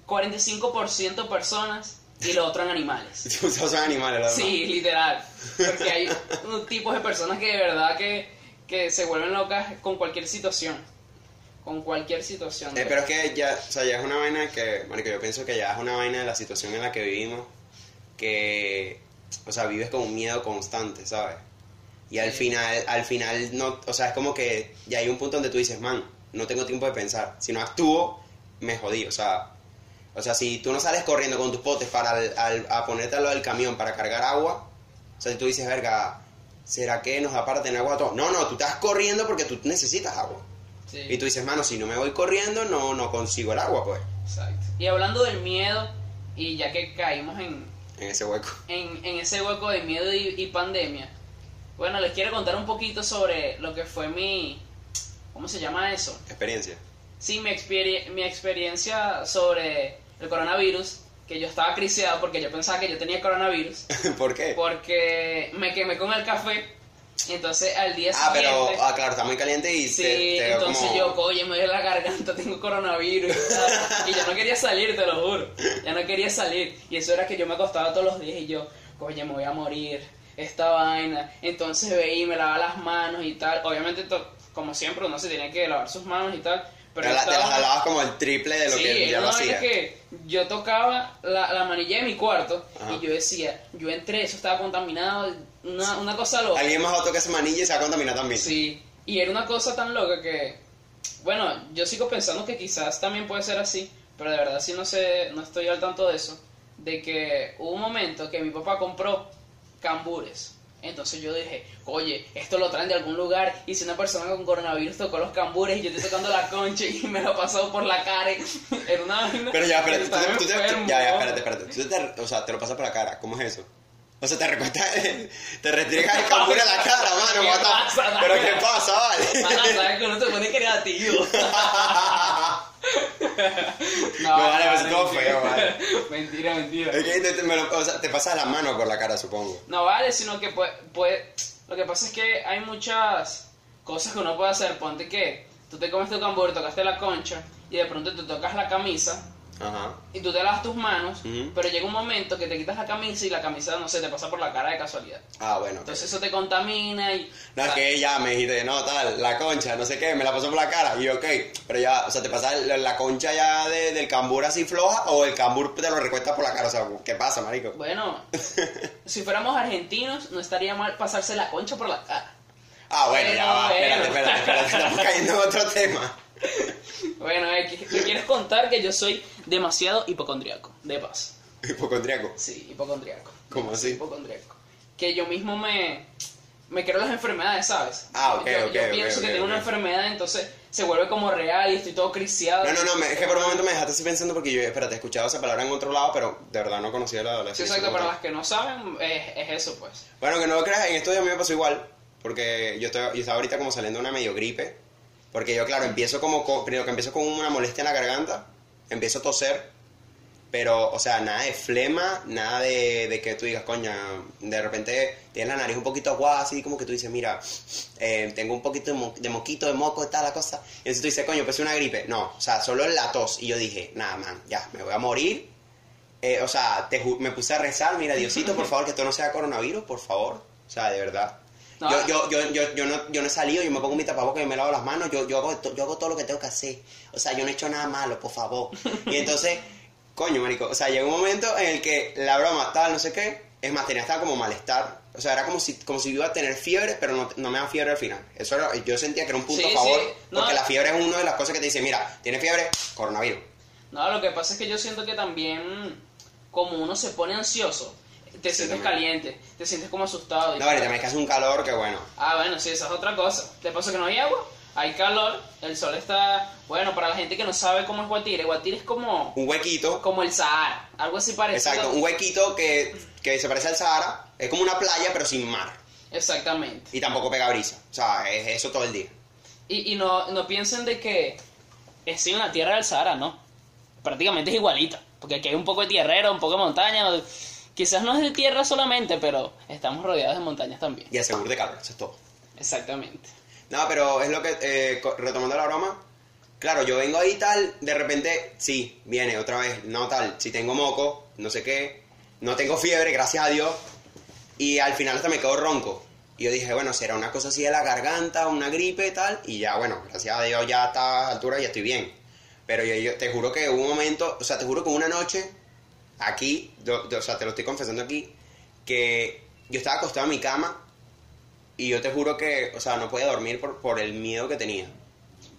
Speaker 2: 45% personas y lo otro en animales. *laughs*
Speaker 1: Todos son animales, la verdad.
Speaker 2: Sí, literal. Porque hay tipos de personas que de verdad que, que se vuelven locas con cualquier situación. Con cualquier situación.
Speaker 1: Eh, pero es que ya, o sea, ya es una vaina que, marico, yo pienso que ya es una vaina de la situación en la que vivimos, que, o sea, vives con un miedo constante, ¿sabes? Y al
Speaker 2: Sí.
Speaker 1: final, al final, no, o sea, es como que ya hay un punto donde tú dices, man, no tengo tiempo de pensar. Si no actúo, me jodí, o sea, o sea, si tú no sales corriendo con tus potes para al- al- a ponerte al lado del camión para cargar agua, o sea, si tú dices, verga, ¿será que nos tener agua a todos? No, no, tú estás corriendo porque tú necesitas agua.
Speaker 2: Sí,
Speaker 1: Y tú dices, mano, si no me voy corriendo, no, no consigo el agua, pues,
Speaker 2: exacto. Y hablando del miedo, y ya que caímos en,
Speaker 1: en ese hueco.
Speaker 2: en, en ese hueco de miedo y, y pandemia, bueno, les quiero contar un poquito sobre lo que fue mi... ¿Cómo se llama eso?
Speaker 1: Experiencia.
Speaker 2: Sí, mi, experi- mi experiencia sobre el coronavirus que yo estaba criseado porque yo pensaba que yo tenía coronavirus. *laughs*
Speaker 1: ¿Por qué?
Speaker 2: Porque me quemé con el café. Entonces al día
Speaker 1: Ah, pero,
Speaker 2: siguiente.
Speaker 1: ah, claro, está muy caliente y
Speaker 2: Sí,
Speaker 1: te, te
Speaker 2: entonces
Speaker 1: como...
Speaker 2: yo, oye, me duele la garganta, *laughs* tengo coronavirus y yo no quería salir, te lo juro. Ya no quería salir. Y eso era que yo me acostaba todos los días y yo, oye, me voy a morir. Esta vaina. Entonces veía y me lavaba las manos y tal. Obviamente, como siempre, uno se tiene que lavar sus manos y tal. Pero
Speaker 1: te, la- te las jalabas como el triple de lo
Speaker 2: sí,
Speaker 1: que ya lo hacía.
Speaker 2: que yo tocaba la, la manilla de mi cuarto
Speaker 1: Ajá.
Speaker 2: y yo decía, yo entré, eso estaba contaminado, una, una cosa loca.
Speaker 1: Alguien más va a tocar esa manilla y se va a contaminar también.
Speaker 2: Sí, y era una cosa tan loca que, bueno, yo sigo pensando que quizás también puede ser así, pero de verdad sí no sé, no estoy al tanto de eso, de que hubo un momento que mi papá compró cambures. Entonces yo dije, oye, esto lo traen de algún lugar y si una persona con coronavirus tocó los cambures y yo estoy tocando la concha y me lo pasado por la cara, *laughs* era una vaina
Speaker 1: Pero ya, espérate, tú, tú ya, ya, espérate, espérate. Tú te, o sea, te lo pasas por la cara. ¿Cómo es eso? O sea, te recuestas, *laughs* te restriegas el cambur en la cara, mano.
Speaker 2: ¿Qué pasa,
Speaker 1: Pero? ¿qué pasa, vale?
Speaker 2: Mano, sabes que uno se pone creativo. *laughs*
Speaker 1: No, vale, pues
Speaker 2: mentira.
Speaker 1: feo, vale. *laughs*
Speaker 2: Mentira, mentira.
Speaker 1: Es que te, te- me lo- o sea, te pasas la mano por la cara, supongo.
Speaker 2: No vale, sino que puede, puede- Lo que pasa es que hay muchas cosas que uno puede hacer. Ponte que tú te comes tu cambur, tocaste la concha y de pronto te tocas la camisa
Speaker 1: Ajá.
Speaker 2: y tú te lavas tus manos, pero llega un momento que te quitas la camisa y la camisa, no sé, te pasa por la cara de casualidad.
Speaker 1: Ah, bueno.
Speaker 2: Entonces eso te contamina y...
Speaker 1: No, es que ya me dijiste, no, tal, la concha, no sé qué, me la pasó por la cara. Y yo, ok, pero ya, o sea, ¿te pasa la, la concha ya de- del cambur así floja o el cambur te lo recuesta por la cara? O sea, ¿qué pasa, marico?
Speaker 2: Bueno, *laughs* si fuéramos argentinos, no estaría mal pasarse la concha por la cara.
Speaker 1: Ah, bueno,
Speaker 2: Pero
Speaker 1: ya va, espérate, espérate, espérate, estamos cayendo en otro tema.
Speaker 2: Bueno, eh, te quieres contar que yo soy demasiado hipocondriaco, de paz.
Speaker 1: Hipocondriaco.
Speaker 2: Sí, hipocondriaco.
Speaker 1: ¿Cómo
Speaker 2: Sí,
Speaker 1: así?
Speaker 2: Hipocondriaco. Que yo mismo me, me creo las enfermedades, ¿sabes?
Speaker 1: Ah, ok,
Speaker 2: yo,
Speaker 1: ok,
Speaker 2: yo pienso que tengo una enfermedad, entonces se vuelve como real y estoy todo criciado.
Speaker 1: No, no, no, me- es que por un momento me dejaste así pensando porque yo, espérate, he escuchado esa palabra en otro lado, pero de verdad no conocía la la-
Speaker 2: Sí, exacto, para las que no saben, es, es eso, pues.
Speaker 1: Bueno, que no lo creas, en estos días a mí me pasó igual, porque yo, estoy, yo estaba ahorita como saliendo de una medio gripe, porque yo, claro, empiezo como, con- primero que empiezo con una molestia en la garganta, empiezo a toser, pero, o sea, nada de flema, nada de, de que tú digas, coña, de repente tienes la nariz un poquito aguada, así como que tú dices, mira, eh, tengo un poquito de, mo- de moquito, de moco, y tal, la cosa, y entonces tú dices, coño, pues es una gripe, no, o sea, solo la tos, y yo dije, nada, man, ya, me voy a morir, eh, o sea, te me puse a rezar, mira, Diosito, por *laughs* favor, que esto no sea coronavirus, por favor. O sea, de verdad.
Speaker 2: No.
Speaker 1: Yo, yo, yo, yo, yo, no, yo no he salido, yo me pongo mi tapabocas y me lavo las manos, yo, yo, hago, yo hago todo lo que tengo que hacer. O sea, yo no he hecho nada malo, por favor. *laughs* Y entonces, coño, marico, o sea, llegó un momento en el que la broma, tal, no sé qué, es más, tenía hasta como malestar. O sea, era como si, como si iba a tener fiebre, pero no, no me da fiebre al final. Eso era- yo sentía que era un punto
Speaker 2: Sí,
Speaker 1: a favor,
Speaker 2: sí, no.
Speaker 1: porque la fiebre es una de las cosas que te dice, mira, tienes fiebre, coronavirus.
Speaker 2: No, lo que pasa es que yo siento que también, como uno se pone ansioso, te
Speaker 1: Sí,
Speaker 2: sientes
Speaker 1: también.
Speaker 2: caliente, te sientes como asustado. y
Speaker 1: No,
Speaker 2: tal.
Speaker 1: ahorita me que hace un calor que bueno.
Speaker 2: Ah, bueno, sí, esa es otra cosa. De paso que no hay agua, hay calor, el sol está... Bueno, para la gente que no sabe cómo es Guatire, Guatire es como,
Speaker 1: Un huequito
Speaker 2: como el Sahara, algo así parecido.
Speaker 1: Exacto, un huequito que, que se parece al Sahara, es como una playa pero sin mar
Speaker 2: Exactamente.
Speaker 1: y tampoco pega brisa, o sea, es eso todo el día.
Speaker 2: Y, y no, no piensen de que es en la tierra del Sahara, no. Prácticamente es igualita, porque aquí hay un poco de tierrero, un poco de montaña. o- Quizás no es de tierra solamente, pero estamos rodeados de montañas también.
Speaker 1: Y el seguro de calor, eso es todo.
Speaker 2: Exactamente.
Speaker 1: No, pero es lo que, eh, retomando la broma, claro, yo vengo ahí tal, de repente, sí, viene otra vez, no tal, si tengo moco, no sé qué, no tengo fiebre, gracias a Dios, y al final hasta me quedo ronco. Y yo dije, bueno, será una cosa así de la garganta, una gripe tal, y ya, bueno, gracias a Dios ya a esta altura ya estoy bien. Pero yo, yo te juro que hubo un momento, o sea, te juro que una noche, aquí, yo- yo- o sea, te lo estoy confesando aquí, que yo estaba acostado en mi cama y yo te juro que, o sea, no podía dormir por, por el miedo que tenía.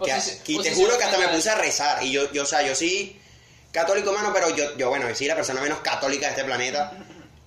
Speaker 1: Que,
Speaker 2: Posici-
Speaker 1: que te
Speaker 2: posición
Speaker 1: juro que hasta me puse a rezar. Y yo, yo, o sea, yo sí, católico, mano, pero yo, yo bueno, sí, la persona menos católica de este planeta.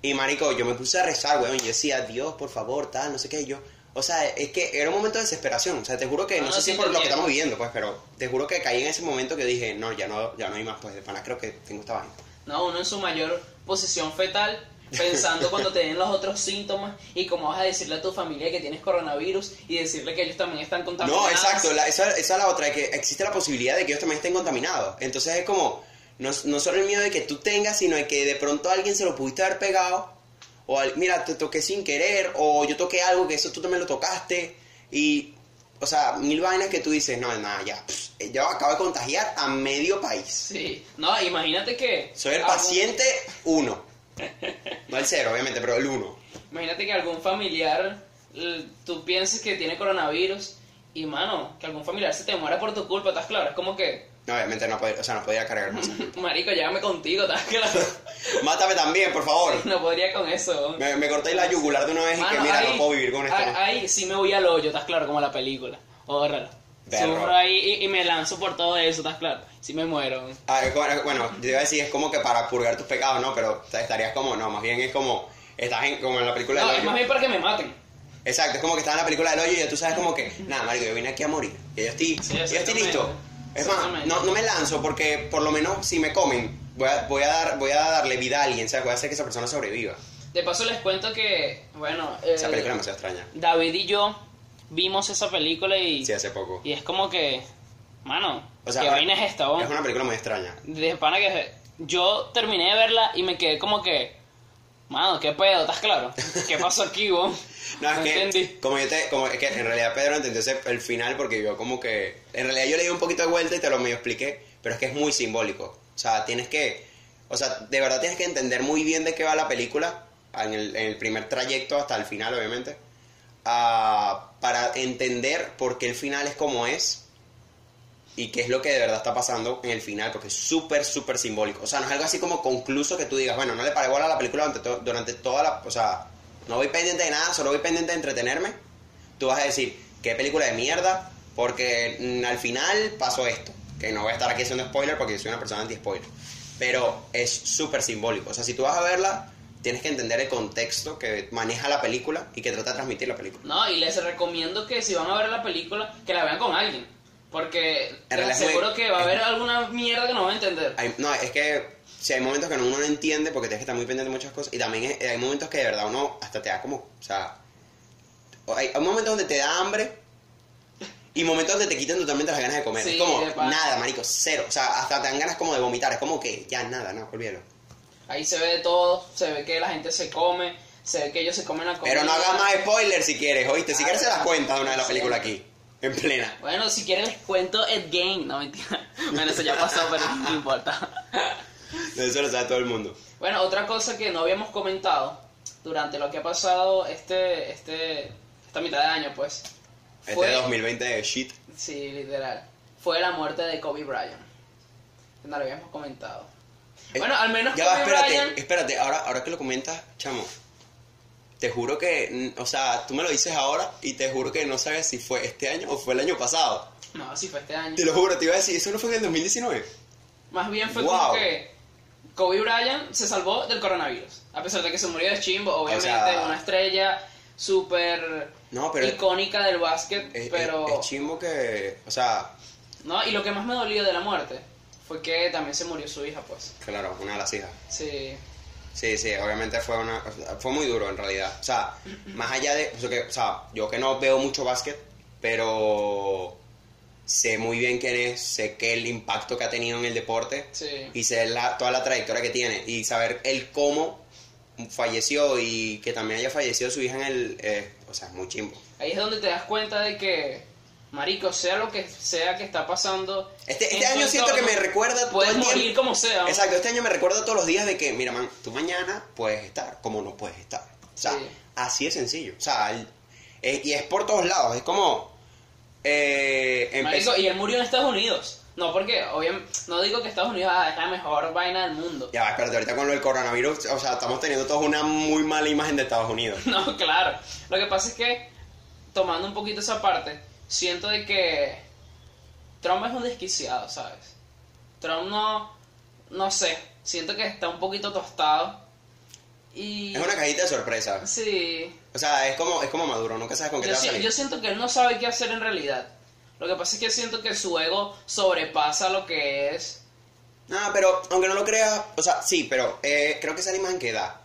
Speaker 1: Y marico, yo me puse a rezar, weón. Y yo decía, Dios, por favor, tal, no sé qué. Y yo, o sea, es que era un momento de desesperación. O sea, te juro que,
Speaker 2: No,
Speaker 1: no, sé si es por lo que estamos viviendo, pues, pero te juro que caí en ese momento que dije, no, ya no, ya no hay más, pues, de pana creo que tengo esta vaina.
Speaker 2: No, uno en su mayor posición fetal, pensando *laughs* cuando te den los otros síntomas y cómo vas a decirle a tu familia que tienes coronavirus y decirle que ellos también están contaminados.
Speaker 1: No, exacto, la- esa, esa es la otra, que existe la posibilidad de que ellos también estén contaminados. Entonces es como, no, no solo el miedo de que tú tengas, sino de que de pronto a alguien se lo pudiste haber pegado, o al- mira, te toqué sin querer, o yo toqué algo que eso tú también lo tocaste, y, o sea, mil vainas que tú dices, no, nada, ya, pff, yo acabo de contagiar a medio país.
Speaker 2: Sí. No, imagínate que...
Speaker 1: Soy el
Speaker 2: algún-
Speaker 1: paciente uno. *laughs* No el cero, obviamente, pero el uno.
Speaker 2: Imagínate que algún familiar, tú pienses que tiene coronavirus y, mano, que algún familiar se te muera por tu culpa, ¿estás claro? Es como que,
Speaker 1: No, obviamente no podía, o sea, no podía cargar eso. *laughs*
Speaker 2: marico, llévame contigo, ¿estás *laughs* claro?
Speaker 1: Mátame también, por favor. *laughs*
Speaker 2: No podría con eso.
Speaker 1: Me, me corté la yugular de una vez y que mira,
Speaker 2: ahí-
Speaker 1: no puedo vivir con esto.
Speaker 2: ahí- Ahí sí me voy al hoyo, ¿estás claro? Como la película.
Speaker 1: Berro.
Speaker 2: Sufro ahí y, y me lanzo por todo eso, ¿estás claro? Sí me muero.
Speaker 1: Ah, bueno, yo iba a decir, es como que para purgar tus pecados, ¿no? Pero o sea, estarías como, no, más bien es como, estás en, como en la película
Speaker 2: No,
Speaker 1: del
Speaker 2: es
Speaker 1: hoyo.
Speaker 2: más bien para que me maten.
Speaker 1: Exacto, es como que estás en la película del hoyo y ya tú sabes como que, nada, marico, yo vine aquí a morir. Y yo estoy,
Speaker 2: Sí,
Speaker 1: yo estoy listo. Es más, no, no me lanzo porque por lo menos si me comen, voy a, voy a, dar, voy a darle vida a alguien, ¿sabes? Voy a hacer que esa persona sobreviva.
Speaker 2: De paso les cuento que, bueno, eh,
Speaker 1: Esa película es demasiado extraña.
Speaker 2: David y yo vimos esa película y,
Speaker 1: Sí, hace poco.
Speaker 2: y es como que, mano,
Speaker 1: O sea,
Speaker 2: ¿qué vaina es esta, vos?
Speaker 1: Es una película muy extraña.
Speaker 2: De pana que yo terminé de verla y me quedé como que, mano, ¿qué pedo? ¿Estás claro? ¿Qué pasó aquí, vos? *laughs*
Speaker 1: No, es que,
Speaker 2: entendí.
Speaker 1: como yo te, como, es que en realidad Pedro entendió ese- el final porque yo como que, en realidad yo le di un poquito de vuelta y te lo medio expliqué, pero es que es muy simbólico. O sea, tienes que, o sea, de verdad tienes que entender muy bien de qué va la película, en el, en el primer trayecto hasta el final, obviamente, ah, para entender por qué el final es como es y qué es lo que de verdad está pasando en el final, porque es súper, súper simbólico. O sea, no es algo así como concluso que tú digas, bueno, no le paré a la película durante, durante toda la... O sea, no voy pendiente de nada, solo voy pendiente de entretenerme. Tú vas a decir, qué película de mierda, porque al final pasó esto. Que no voy a estar aquí haciendo spoiler porque yo soy una persona anti-spoiler. Pero es súper simbólico. O sea, si tú vas a verla, tienes que entender el contexto que maneja la película y que trata de transmitir la película.
Speaker 2: No, y les recomiendo que si van a ver la película, que la vean con alguien. Porque te aseguro que va a haber alguna mierda que no va a entender.
Speaker 1: Hay- no, es que si hay momentos que uno no entiende porque tienes que estar muy pendiente de muchas cosas y también es- hay momentos que de verdad uno hasta te da como, o sea, hay, hay momentos donde te da hambre y momentos donde te quitan totalmente las ganas de comer.
Speaker 2: Sí,
Speaker 1: es como nada, marico, cero. O sea, hasta te dan ganas como de vomitar. Es como que ya nada, no, olvídalo.
Speaker 2: Ahí se ve de todo, se ve que la gente se come, se ve que ellos se comen la comida.
Speaker 1: Pero no hagas más spoilers si quieres, ¿oíste? Si quieres se das cuenta de una de la
Speaker 2: Sí.
Speaker 1: película aquí, en plena.
Speaker 2: Bueno, si quieren les cuento el game, no mentira. *laughs* Bueno, eso ya pasó, pero no importa.
Speaker 1: Eso lo sabe todo el mundo.
Speaker 2: Bueno, otra cosa que no habíamos comentado durante lo que ha pasado este, este, esta mitad de año, pues.
Speaker 1: Este
Speaker 2: fue-
Speaker 1: 2020 de shit.
Speaker 2: Sí, literal. Fue la muerte de Kobe Bryant. No lo habíamos comentado.
Speaker 1: Eh,
Speaker 2: Bueno, al menos
Speaker 1: Ya va, espérate,
Speaker 2: Bryant.
Speaker 1: espérate, ahora, ahora que lo comentas, chamo, te juro que, mm, o sea, tú me lo dices ahora y te juro que no sabes si fue este año o fue el año pasado.
Speaker 2: No, sí fue este año.
Speaker 1: Te lo juro, te iba a decir, eso no fue en el 2019.
Speaker 2: Más bien fue
Speaker 1: Wow.
Speaker 2: como que Kobe Bryant se salvó del coronavirus. A pesar de que se murió de chimbo, obviamente,
Speaker 1: sea-
Speaker 2: una estrella súper
Speaker 1: No,
Speaker 2: icónica del básquet,
Speaker 1: es, es-
Speaker 2: pero...
Speaker 1: es chimbo que, o sea,
Speaker 2: No, y lo que más me dolió de la muerte fue que también se murió su hija, pues.
Speaker 1: claro, una de las hijas.
Speaker 2: Sí.
Speaker 1: Sí, sí, obviamente fue una fue muy duro en realidad. O sea, más allá de, o sea, que, o sea, yo que no veo mucho básquet, pero sé muy bien quién es, sé que el impacto que ha tenido en el deporte
Speaker 2: Sí.
Speaker 1: y sé la, toda la trayectoria que tiene y saber el cómo falleció y que también haya fallecido su hija en el, eh, o sea, es muy chimbo.
Speaker 2: Ahí es donde te das cuenta de que, marico, sea lo que sea que está pasando...
Speaker 1: Este, este año siento que me recuerda todo
Speaker 2: Puedes
Speaker 1: el
Speaker 2: morir
Speaker 1: tiempo.
Speaker 2: como sea. ¿no?
Speaker 1: Exacto, este año me recuerda todos los días de que, mira, man, tú mañana puedes estar como no puedes estar. O sea,
Speaker 2: Sí.
Speaker 1: así de sencillo. O sea, el- y es por todos lados. Es como. Eh,
Speaker 2: Marico, y él murió en Estados Unidos. No, porque, obviamente, no digo que Estados Unidos ah, es la mejor vaina del mundo.
Speaker 1: Ya espérate, ahorita con lo del coronavirus, o sea, estamos teniendo todos una muy mala imagen de Estados Unidos. *laughs*
Speaker 2: No, claro. Lo que pasa es que, tomando un poquito esa parte, siento de que Trump es un desquiciado, ¿sabes? Trump no, no sé, siento que está un poquito tostado. Y...
Speaker 1: Es una cajita de sorpresa.
Speaker 2: Sí.
Speaker 1: O sea, es como, es como Maduro, nunca sabes con qué
Speaker 2: Yo,
Speaker 1: te va a
Speaker 2: si-
Speaker 1: salir.
Speaker 2: yo siento que él no sabe qué hacer en realidad. Lo que pasa es que siento que su ego sobrepasa lo que es.
Speaker 1: No, pero aunque no lo creas, o sea, sí, pero eh, creo que esa imagen que da.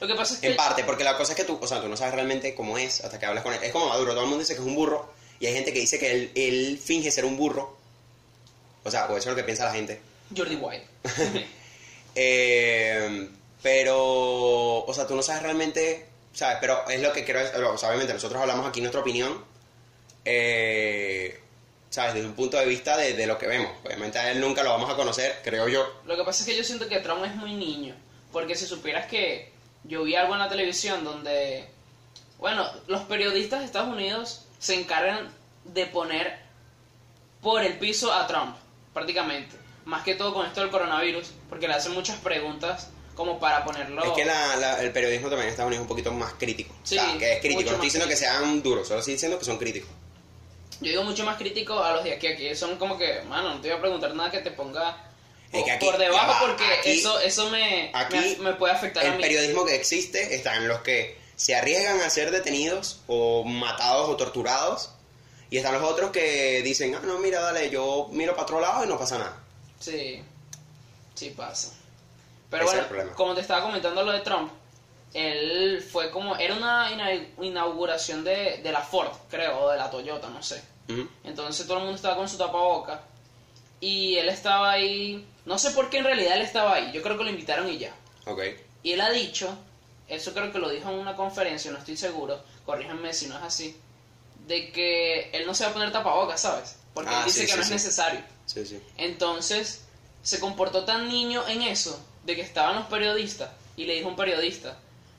Speaker 2: Lo que pasa es que...
Speaker 1: En parte, porque la cosa es que tú, o sea, tú no sabes realmente cómo es hasta que hablas con él. Es como Maduro, todo el mundo dice que es un burro y hay gente que dice que él, él finge ser un burro. O sea, o eso es lo que piensa la gente.
Speaker 2: Jordi White. *laughs*
Speaker 1: Eh, pero, o sea, tú no sabes realmente, ¿sabes? Pero es lo que creo, o sea, obviamente nosotros hablamos aquí nuestra opinión, eh, ¿sabes? Desde un punto de vista de, de lo que vemos. Obviamente a él nunca lo vamos a conocer, creo yo.
Speaker 2: Lo que pasa es que yo siento que Trump es muy niño. Porque si supieras que yo vi algo en la televisión donde, bueno, los periodistas de Estados Unidos se encargan de poner por el piso a Trump, prácticamente. Más que todo con esto del coronavirus, porque le hacen muchas preguntas como para ponerlo...
Speaker 1: Es que la- la- el periodismo también en Estados Unidos es un poquito más crítico.
Speaker 2: Sí,
Speaker 1: o sea, que es crítico. No estoy diciendo que sean duros, solo estoy diciendo que son críticos.
Speaker 2: Yo digo mucho más crítico a los de aquí. Aquí son como que, mano, no te voy a preguntar nada que te ponga
Speaker 1: Es que aquí-
Speaker 2: por debajo
Speaker 1: va,
Speaker 2: porque
Speaker 1: aquí-
Speaker 2: eso eso me,
Speaker 1: Aquí
Speaker 2: me, me puede afectar a
Speaker 1: el
Speaker 2: mí.
Speaker 1: periodismo que existe están los que se arriesgan a ser detenidos o matados o torturados y están los otros que dicen, ah, no, mira, dale, yo miro para otro lado y no pasa nada.
Speaker 2: Sí, sí pasa. Pero
Speaker 1: Ese
Speaker 2: bueno, como te estaba comentando lo de Trump, él fue como, era una ina- inauguración de, de la Ford, creo, o de la Toyota, no sé. Entonces todo el mundo estaba con su tapaboca y él estaba ahí, no sé por qué en realidad él estaba ahí, yo creo que lo invitaron y ya.
Speaker 1: Ok.
Speaker 2: Y él ha dicho, eso creo que lo dijo en una conferencia, no estoy seguro, corríjanme si no es así, de que él no se va a poner tapabocas, ¿sabes? Porque
Speaker 1: Ah,
Speaker 2: él dice
Speaker 1: sí,
Speaker 2: que
Speaker 1: sí,
Speaker 2: no es necesario.
Speaker 1: Sí, sí.
Speaker 2: Entonces, se comportó tan niño en eso, de que estaban los periodistas, y le dijo a un periodista,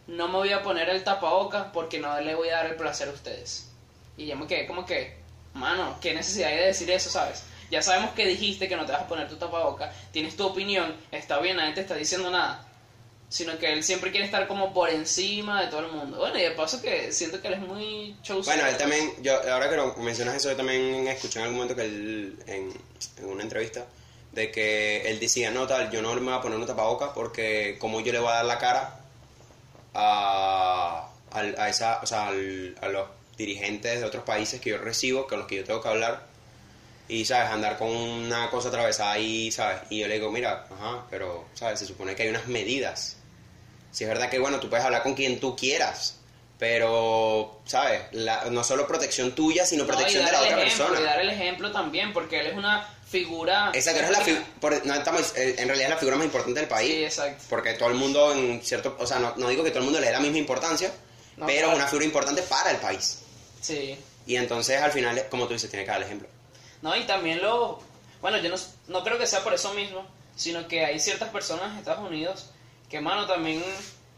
Speaker 2: no me voy a poner el tapabocas porque no le voy a dar el placer a ustedes. Y yo me quedé como que, mano, qué necesidad hay de decir eso, ¿sabes? Ya sabemos que dijiste que no te vas a poner tu tapabocas, tienes tu opinión, está bien, nadie te está diciendo nada. Sino que él siempre quiere estar como por encima de todo el mundo. Bueno, y de paso que siento que él es muy showcero.
Speaker 1: Bueno, él también, yo, ahora que lo mencionas eso, yo también escuché en algún momento que él, en, en una entrevista, de que él decía, no, tal, yo no me voy a poner un tapaboca porque como yo le voy a dar la cara a, al- a, esa, o sea, al- a los dirigentes de otros países que yo recibo, con los que yo tengo que hablar, y, ¿sabes? Andar con una cosa atravesada ahí, ¿sabes? Y yo le digo, mira, ajá, pero, ¿sabes? Se supone que hay unas medidas. Si es verdad que, bueno, tú puedes hablar con quien tú quieras, pero, ¿sabes? La- no solo protección tuya, sino
Speaker 2: No,
Speaker 1: protección de
Speaker 2: dar
Speaker 1: la otra
Speaker 2: ejemplo,
Speaker 1: persona.
Speaker 2: Y dar el ejemplo también, porque él es una figura...
Speaker 1: No es la por- no estamos, eh, en realidad es la figura más importante del país.
Speaker 2: Sí, exacto.
Speaker 1: Porque todo el mundo, en cierto, o sea, no, no digo que todo el mundo le dé la misma importancia,
Speaker 2: No,
Speaker 1: pero
Speaker 2: claro.
Speaker 1: es una figura importante para el país.
Speaker 2: Sí.
Speaker 1: Y entonces al final, como tú dices, tiene que dar el ejemplo.
Speaker 2: No, y también lo... Bueno, yo no, no creo que sea por eso mismo, sino que hay ciertas personas en Estados Unidos que, mano, también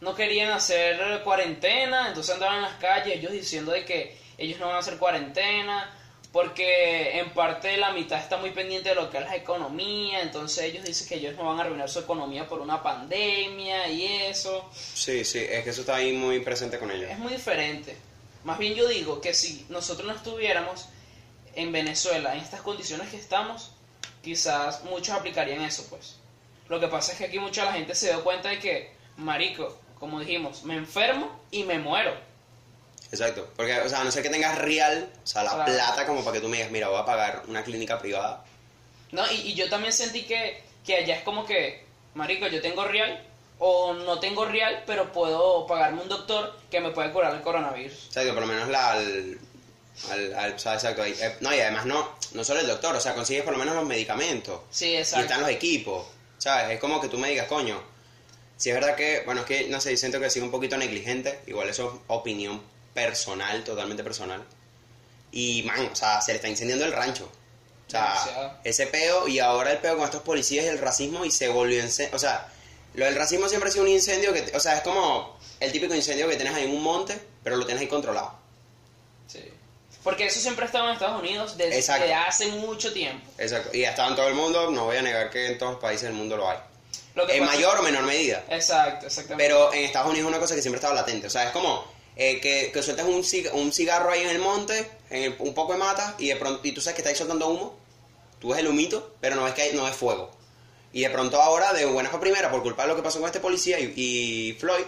Speaker 2: no querían hacer cuarentena, entonces andaban en las calles ellos diciendo de que ellos no van a hacer cuarentena, porque en parte la mitad está muy pendiente de lo que es la economía, entonces ellos dicen que ellos no van a arruinar su economía por una pandemia y eso.
Speaker 1: Sí, sí, es que eso está ahí muy presente con ellos.
Speaker 2: Es muy diferente. Más bien yo digo que si nosotros no estuviéramos en Venezuela en estas condiciones que estamos, quizás muchos aplicarían eso, pues. Lo que pasa es que aquí mucha la gente se dio cuenta de que, marico, como dijimos, me enfermo y me muero.
Speaker 1: Exacto. Porque, o sea, a no sé que tengas real, o sea, la
Speaker 2: Claro.
Speaker 1: plata como para que tú me digas, mira, voy a pagar una clínica privada.
Speaker 2: No, y, y yo también sentí que, que allá es como que, marico, yo tengo real o no tengo real, pero puedo pagarme un doctor que me puede curar el coronavirus.
Speaker 1: Exacto, por lo menos la... Al, al- al- o sea, exacto. eh, no, y además no, no solo el doctor, o sea, consigues por lo menos los medicamentos.
Speaker 2: Sí,
Speaker 1: Y
Speaker 2: exacto.
Speaker 1: están los equipos, ¿sabes? Es como que tú me digas, coño, si es verdad que, bueno, es que, no sé, siento que he sido un poquito negligente, igual eso es opinión personal, totalmente personal. Y, man, o sea, se le está incendiando el rancho. O sea,
Speaker 2: Demasiado.
Speaker 1: ese peo y ahora el peo con estos policías y el racismo y se volvió incendio. O sea, lo del racismo siempre ha sido un incendio que, o sea, es como el típico incendio que tienes ahí en un monte, pero lo tienes ahí controlado.
Speaker 2: Porque eso siempre ha estado en Estados Unidos desde
Speaker 1: Exacto.
Speaker 2: hace mucho tiempo.
Speaker 1: Exacto. Y ha estado en todo el mundo, no voy a negar que en todos los países del mundo lo hay.
Speaker 2: Lo que
Speaker 1: En mayor o menor medida.
Speaker 2: Exacto, exactamente.
Speaker 1: Pero en Estados Unidos es una cosa que siempre estaba latente. O sea, es como eh, que, que sueltas un, cig- un cigarro ahí en el monte, en el- un poco de mata, y de pronto y tú sabes que está ahí soltando humo. Tú ves el humito, pero no ves que hay, no ves fuego. Y de pronto ahora, de buenas a primera, por culpa de lo que pasó con este policía y, y Floyd,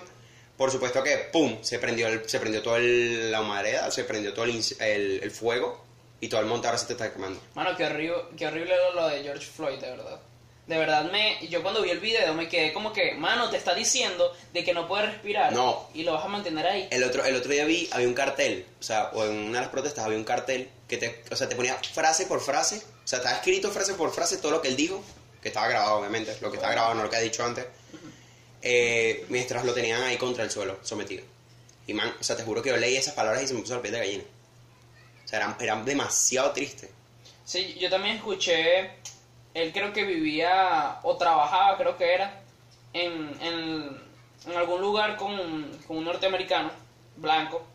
Speaker 1: por supuesto que, ¡pum!, se prendió, el, se prendió todo el, la humareda, se prendió todo el, el, el fuego, y todo el monte ahora se te está quemando.
Speaker 2: Mano, qué horrible, qué horrible lo, lo de George Floyd, de verdad. De verdad, me, yo cuando vi el video me quedé como que, mano, te está diciendo de que no puedes respirar.
Speaker 1: No.
Speaker 2: Y lo vas a mantener ahí.
Speaker 1: El otro, el otro día vi, había un cartel, o sea, o en una de las protestas había un cartel que te, o sea, te ponía frase por frase, o sea, estaba escrito frase por frase todo lo que él dijo, que estaba grabado obviamente, lo que estaba grabado, no lo que ha dicho antes, eh, mientras lo tenían ahí contra el suelo, sometido. Y man, o sea, te juro que yo leí esas palabras y se me puso la piel de gallina. O sea, eran, eran demasiado tristes.
Speaker 2: Sí, yo también escuché, él creo que vivía o trabajaba, creo que era, en, en, en algún lugar con, con un norteamericano blanco.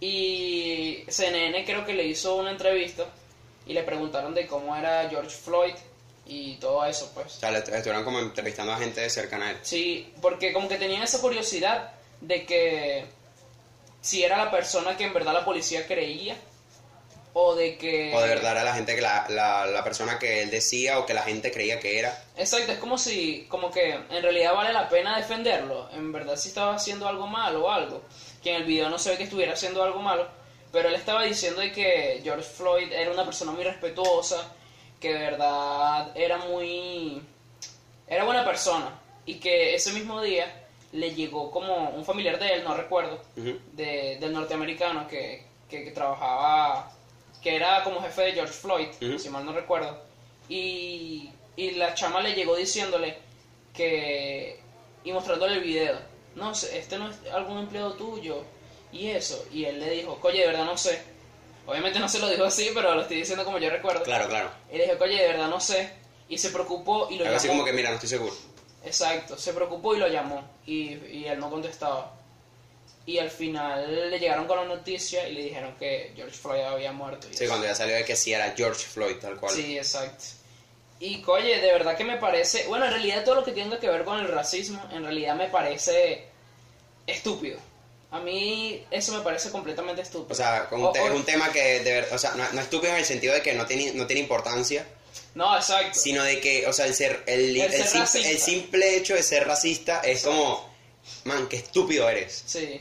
Speaker 2: Y CNN creo que le hizo una entrevista y le preguntaron de cómo era George Floyd y todo eso, pues.
Speaker 1: O sea, le estuvieron como entrevistando a gente cercana a él.
Speaker 2: Sí, porque como que tenían esa curiosidad de que si era la persona que en verdad la policía creía o de que...
Speaker 1: O de verdad era la gente que la, la, la persona que él decía o que la gente creía que era.
Speaker 2: Exacto, es como si, como que en realidad vale la pena defenderlo, en verdad si estaba haciendo algo malo o algo, que en el video no se ve que estuviera haciendo algo malo, pero él estaba diciendo de que George Floyd era una persona muy respetuosa, que de verdad era muy... era buena persona, y que ese mismo día le llegó como un familiar de él, no recuerdo, de, del norteamericano que, que, que trabajaba, que era como jefe de George Floyd, si mal no recuerdo. Y, y la chama le llegó diciéndole que, y mostrándole el video, no sé, este no es algún empleado tuyo, y eso. Y él le dijo, oye, de verdad no sé. Obviamente no se lo dijo así, pero lo estoy diciendo como yo recuerdo.
Speaker 1: Claro, claro.
Speaker 2: Y le dijo, oye, de verdad no sé. Y se preocupó y lo
Speaker 1: Algo así
Speaker 2: llamó.
Speaker 1: como que, mira, no estoy seguro.
Speaker 2: Exacto, se preocupó y lo llamó y, y él no contestaba. Y al final le llegaron con la noticia y le dijeron que George Floyd había muerto. y
Speaker 1: Sí,
Speaker 2: eso.
Speaker 1: cuando ya salió de que sí era George Floyd, tal cual.
Speaker 2: Sí, exacto. Y oye, de verdad que me parece, bueno, en realidad todo lo que tenga que ver con el racismo, en realidad me parece estúpido. A mí eso me parece completamente estúpido.
Speaker 1: O sea, con-
Speaker 2: O-
Speaker 1: es un tema que, de ver, o sea, no, no es estúpido en el sentido de que no tiene, no tiene importancia,
Speaker 2: no, exacto.
Speaker 1: sino de que, o sea, el ser, el,
Speaker 2: El
Speaker 1: el
Speaker 2: ser
Speaker 1: sim-
Speaker 2: racista.
Speaker 1: el simple hecho de ser racista es como, man, qué estúpido eres.
Speaker 2: Sí.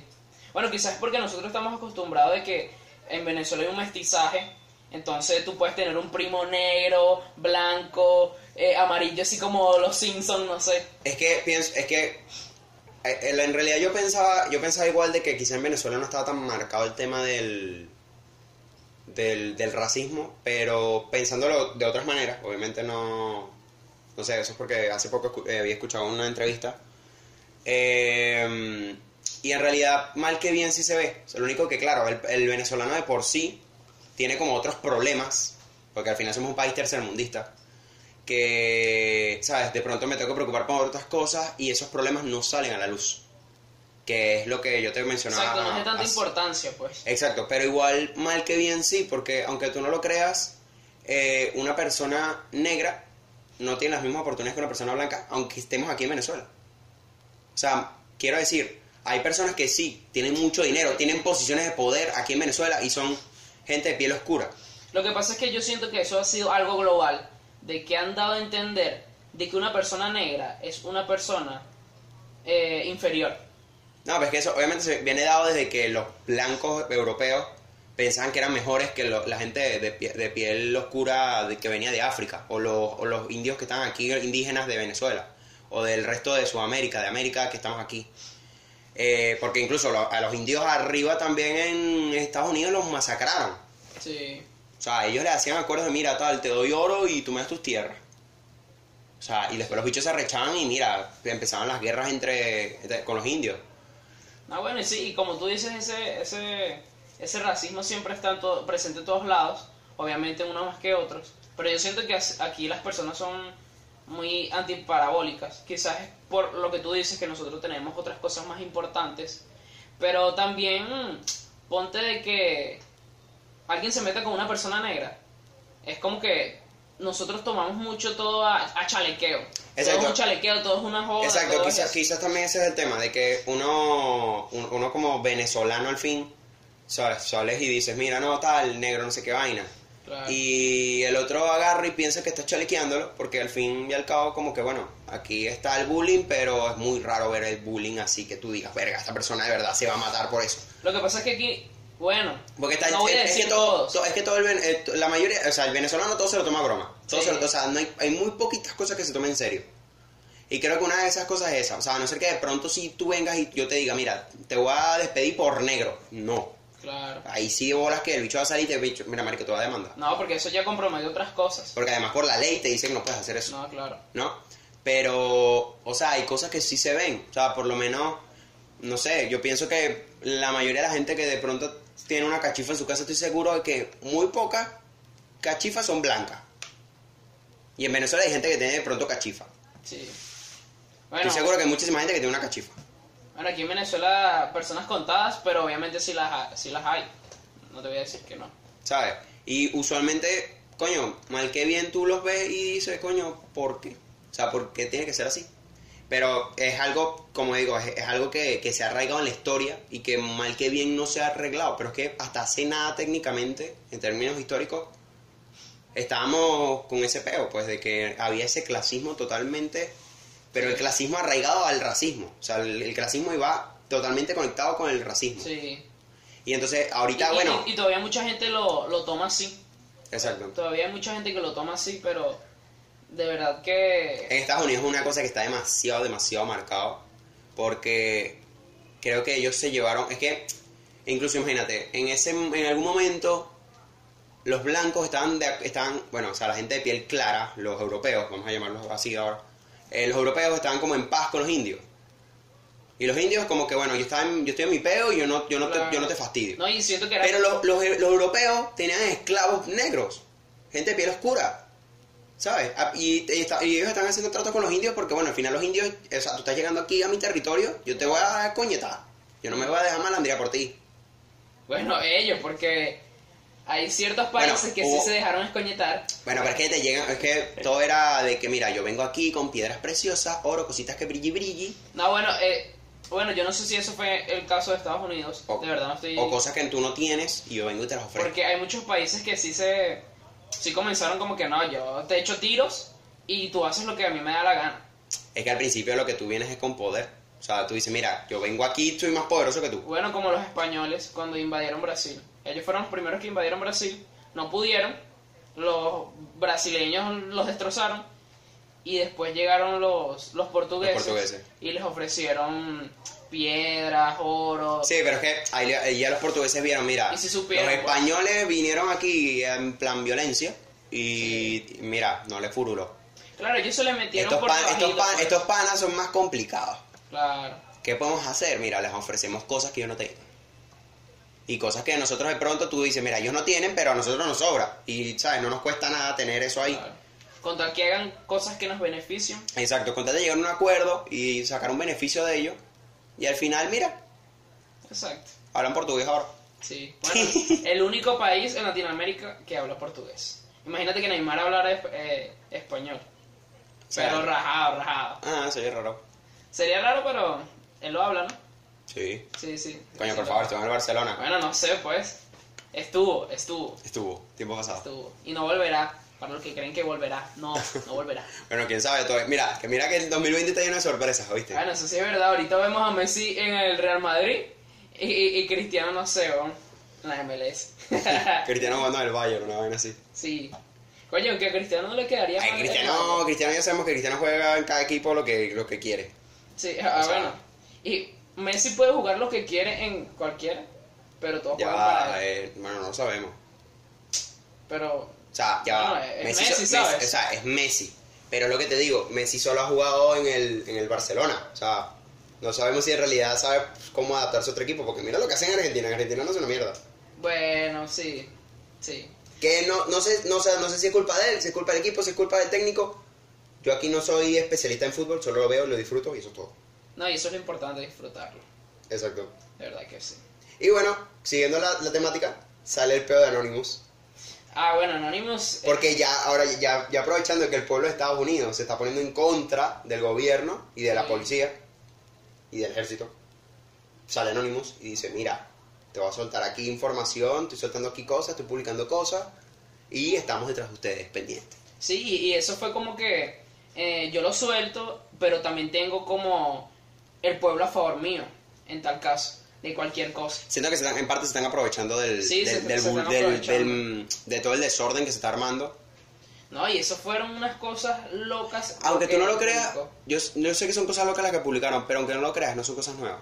Speaker 2: Bueno, quizás es porque nosotros estamos acostumbrados de que en Venezuela hay un mestizaje. Entonces tú puedes tener un primo negro, blanco, eh, amarillo, así como los Simpsons, no sé.
Speaker 1: Es que pienso, es que en realidad yo pensaba, yo pensaba igual de que quizá en Venezuela no estaba tan marcado el tema del, del, racismo, pero pensándolo de otras maneras, obviamente no, no sé, eso es porque hace poco eh, había escuchado una entrevista eh, y en realidad mal que bien sí se ve, lo único que claro, el, el venezolano de por sí tiene como otros problemas, porque al final somos un país tercermundista que, ¿sabes? De pronto me tengo que preocupar por otras cosas y esos problemas no salen a la luz. Que es lo que yo te mencionaba.
Speaker 2: Exacto, no es de tanta
Speaker 1: hace-
Speaker 2: importancia, pues.
Speaker 1: Exacto, pero igual mal que bien sí, porque aunque tú no lo creas, eh, una persona negra no tiene las mismas oportunidades que una persona blanca, aunque estemos aquí en Venezuela. O sea, quiero decir, hay personas que sí, tienen mucho dinero, tienen posiciones de poder aquí en Venezuela y son gente de piel oscura.
Speaker 2: Lo que pasa es que yo siento que eso ha sido algo global, de que han dado a entender de que una persona negra es una persona eh, inferior.
Speaker 1: No, pues que eso obviamente se viene dado desde que los blancos europeos pensaban que eran mejores que lo- la gente de, de de piel oscura de- que venía de África, o los, o los indios que están aquí, indígenas de Venezuela, o del resto de Sudamérica, de América que estamos aquí. Eh, porque incluso lo- a los indios arriba también en Estados Unidos los masacraron.
Speaker 2: Sí.
Speaker 1: O sea, ellos le hacían acuerdos de, mira, tal, te doy oro y tú me das tus tierras. O sea, y después los bichos se arrechaban y mira, empezaban las guerras entre, con los indios.
Speaker 2: Ah, bueno, y sí, y como tú dices, ese, ese, ese racismo siempre está presente en todos lados, obviamente unos más que otros, pero yo siento que aquí las personas son muy antiparabólicas, quizás es por lo que tú dices que nosotros tenemos otras cosas más importantes, pero también ponte de que alguien se meta con una persona negra, es como que nosotros tomamos mucho todo a, a chalequeo, todo es un chalequeo, todo es una joda,
Speaker 1: Exacto, quizás, también ese es el tema, de que uno, un- uno como venezolano al fin, sales y dices, mira, no, tal, negro, no sé qué vaina.
Speaker 2: Claro.
Speaker 1: Y el otro agarra y piensa que está chalequeándolo, porque al fin y al cabo como que, bueno, aquí está el bullying, pero es muy raro ver el bullying así que tú digas, verga, esta persona de verdad se va a matar por eso.
Speaker 2: Lo que pasa es que aquí, bueno,
Speaker 1: Porque está,
Speaker 2: no voy a
Speaker 1: es, es que todo,
Speaker 2: todos.
Speaker 1: to- es que todo el, eh, la mayoría, o sea, el venezolano todo se lo toma a broma. Todo
Speaker 2: Sí.
Speaker 1: se lo- o sea, no hay, hay muy poquitas cosas que se tomen en serio. Y creo que una de esas cosas es esa. O sea, a no ser que de pronto si tú vengas y yo te diga, mira, te voy a despedir por negro. No.
Speaker 2: Claro.
Speaker 1: Ahí sí bolas que el bicho va a salir y te bicho, mira, marico, te va a demandar.
Speaker 2: No, porque eso ya compromete otras cosas.
Speaker 1: Porque además por la ley te dicen que no puedes hacer eso,
Speaker 2: No, claro.
Speaker 1: ¿no? Pero, o sea, hay cosas que sí se ven. O sea, por lo menos, no sé, yo pienso que la mayoría de la gente que de pronto tiene una cachifa en su casa, estoy seguro de que muy pocas cachifas son blancas. Y en Venezuela hay gente que tiene de pronto cachifa.
Speaker 2: Sí. Bueno,
Speaker 1: Estoy seguro que hay muchísima gente que tiene una cachifa.
Speaker 2: bueno, aquí en Venezuela personas contadas, pero obviamente sí las, sí las hay. No te voy a decir que no.
Speaker 1: ¿sabes? Y usualmente, coño, mal que bien tú los ves y dices, coño, ¿por qué? O sea, ¿por qué tiene que ser así? Pero es algo, como digo, es, es algo que, que se ha arraigado en la historia y que mal que bien no se ha arreglado. Pero es que hasta hace nada técnicamente, en términos históricos, estábamos con ese peo, pues de que había ese clasismo totalmente, pero el clasismo arraigado al racismo. O sea, el, el clasismo iba totalmente conectado con el racismo.
Speaker 2: Sí.
Speaker 1: Y entonces, ahorita,
Speaker 2: y, y-
Speaker 1: bueno,
Speaker 2: y, todavía mucha gente lo, lo toma así.
Speaker 1: exacto.
Speaker 2: Todavía hay mucha gente que lo toma así, pero de verdad que...
Speaker 1: En Estados Unidos es una cosa que está demasiado, demasiado marcado. Porque creo que ellos se llevaron. Es que, incluso imagínate, en ese en algún momento los blancos estaban, de, estaban. Bueno, o sea, la gente de piel clara, los europeos, vamos a llamarlos así ahora. eh, los europeos estaban como en paz con los indios. Y los indios, como que, bueno, yo, estaba en- yo estoy en mi peo y yo no, yo no,
Speaker 2: Claro.
Speaker 1: te, yo no te fastidio.
Speaker 2: No, y siento que era...
Speaker 1: Pero los, los, los europeos tenían esclavos negros, gente de piel oscura, ¿sabes? Ah, Y, y está- y ellos están haciendo tratos con los indios porque, bueno, al final los indios, o sea, tú estás llegando aquí a mi territorio, yo te voy a coñetar, yo no me voy a dejar malandría por ti.
Speaker 2: Bueno, ellos, porque hay ciertos
Speaker 1: Bueno,
Speaker 2: países que
Speaker 1: hubo-
Speaker 2: sí se dejaron escoñetar.
Speaker 1: Bueno, pero es que te llegan, es que todo era de que, mira, yo vengo aquí con piedras preciosas, oro, cositas que brilli brilli,
Speaker 2: No, bueno, eh, bueno, yo no sé si eso fue el caso de Estados Unidos.
Speaker 1: o,
Speaker 2: de verdad no estoy...
Speaker 1: o cosas que tú no tienes y yo vengo y te las ofrezco.
Speaker 2: Porque hay muchos países que sí se... Sí comenzaron como que no, yo te echo tiros y tú haces lo que a mí me da la gana.
Speaker 1: Es que al principio lo que tú vienes es con poder. O sea, tú dices, mira, yo vengo aquí, soy más poderoso que tú.
Speaker 2: Bueno, como los españoles cuando invadieron Brasil. Ellos fueron los primeros que invadieron Brasil, no pudieron, los brasileños los destrozaron y después llegaron los, los, portugueses,
Speaker 1: Los portugueses.
Speaker 2: y les ofrecieron piedras, oro.
Speaker 1: Sí, pero es que ahí, ya los portugueses vieron, mira,
Speaker 2: Y si supieran,
Speaker 1: los
Speaker 2: pues.
Speaker 1: españoles vinieron aquí en plan violencia y mira, no les furuló.
Speaker 2: Claro, ellos se le metieron
Speaker 1: Estos,
Speaker 2: por
Speaker 1: pan- estos, pan- estos panas son más complicados.
Speaker 2: Claro.
Speaker 1: ¿Qué podemos hacer? Mira, les ofrecemos cosas que ellos no tengo. Y cosas que nosotros de pronto tú dices, mira, ellos no tienen, pero a nosotros nos sobra. Y, ¿sabes? No nos cuesta nada tener eso ahí.
Speaker 2: claro. Con tal que hagan cosas que nos beneficien.
Speaker 1: Exacto, con tal de llegar a un acuerdo y sacar un beneficio de ello. Y al final, mira,
Speaker 2: Exacto.
Speaker 1: hablan portugués ahora.
Speaker 2: Sí. Bueno, *laughs* el único país en Latinoamérica que habla portugués. Imagínate que Neymar hablara eh, español.
Speaker 1: sea,
Speaker 2: Pero rajado, rajado.
Speaker 1: Ah, sería raro.
Speaker 2: Sería raro, pero él lo habla, ¿no?
Speaker 1: Sí.
Speaker 2: Sí, sí.
Speaker 1: Coño, por favor, estuvo en el Barcelona.
Speaker 2: Bueno, no sé, pues. Estuvo, estuvo,
Speaker 1: Estuvo, tiempo pasado.
Speaker 2: estuvo. Y no volverá. Para los que creen que volverá. No, no volverá. *laughs*
Speaker 1: Bueno, quién sabe todo. Mira, que mira que el 2020 está lleno de sorpresas, ¿oíste?
Speaker 2: Bueno, eso sí es verdad. Ahorita vemos a Messi en el Real Madrid y, y- y Cristiano, no sé, ¿no? en la MLS. *laughs* *laughs*
Speaker 1: Cristiano jugando en el Bayern, una vaina así.
Speaker 2: sí. Coño, que a Cristiano no le quedaría
Speaker 1: Ay,
Speaker 2: mal
Speaker 1: Cristiano, ya sabemos que Cristiano juega en cada equipo lo que, lo que quiere.
Speaker 2: Sí, ah,
Speaker 1: sea-
Speaker 2: bueno. Y Messi puede jugar lo que quiere en cualquiera, pero todos
Speaker 1: Ya,
Speaker 2: juegan para él.
Speaker 1: eh, bueno, no lo sabemos.
Speaker 2: Pero,
Speaker 1: O sea, ya
Speaker 2: Bueno,
Speaker 1: va.
Speaker 2: es
Speaker 1: Messi,
Speaker 2: Messi,
Speaker 1: so-
Speaker 2: ¿sabes?
Speaker 1: o sea, es Messi. Pero lo que te digo, Messi solo ha jugado en el, en el Barcelona. O sea, no sabemos si en realidad sabe cómo adaptarse a otro equipo. Porque mira lo que hacen en Argentina. En Argentina no es una mierda.
Speaker 2: bueno, sí, sí.
Speaker 1: Que no, no, sé, no, sé, no sé si es culpa de él, si es culpa del equipo, si es culpa del técnico. Yo aquí no soy especialista en fútbol, solo lo veo, lo disfruto y eso es todo.
Speaker 2: No, y eso es lo importante, disfrutarlo.
Speaker 1: Exacto.
Speaker 2: De verdad que sí.
Speaker 1: Y bueno, siguiendo la, la temática, sale el peor de Anonymous.
Speaker 2: Ah, bueno, Anonymous. eh,
Speaker 1: Porque ya, ahora ya, ya aprovechando que el pueblo de Estados Unidos se está poniendo en contra del gobierno y de la policía y del ejército, sale Anonymous y dice, mira, te voy a soltar aquí información, estoy soltando aquí cosas, estoy publicando cosas y estamos detrás de ustedes, pendientes.
Speaker 2: Sí, y, y eso fue como que eh, yo lo suelto, pero también tengo como el pueblo a favor mío, en tal caso, de cualquier cosa.
Speaker 1: Siento que se están- en parte se están aprovechando del,
Speaker 2: Sí,
Speaker 1: del-
Speaker 2: se-
Speaker 1: del
Speaker 2: se están aprovechando.
Speaker 1: del- de todo el desorden que se está armando.
Speaker 2: No, y eso fueron unas cosas locas.
Speaker 1: Aunque tú no lo creas, yo, yo sé que son cosas locas las que publicaron, pero aunque no lo creas, no son cosas nuevas.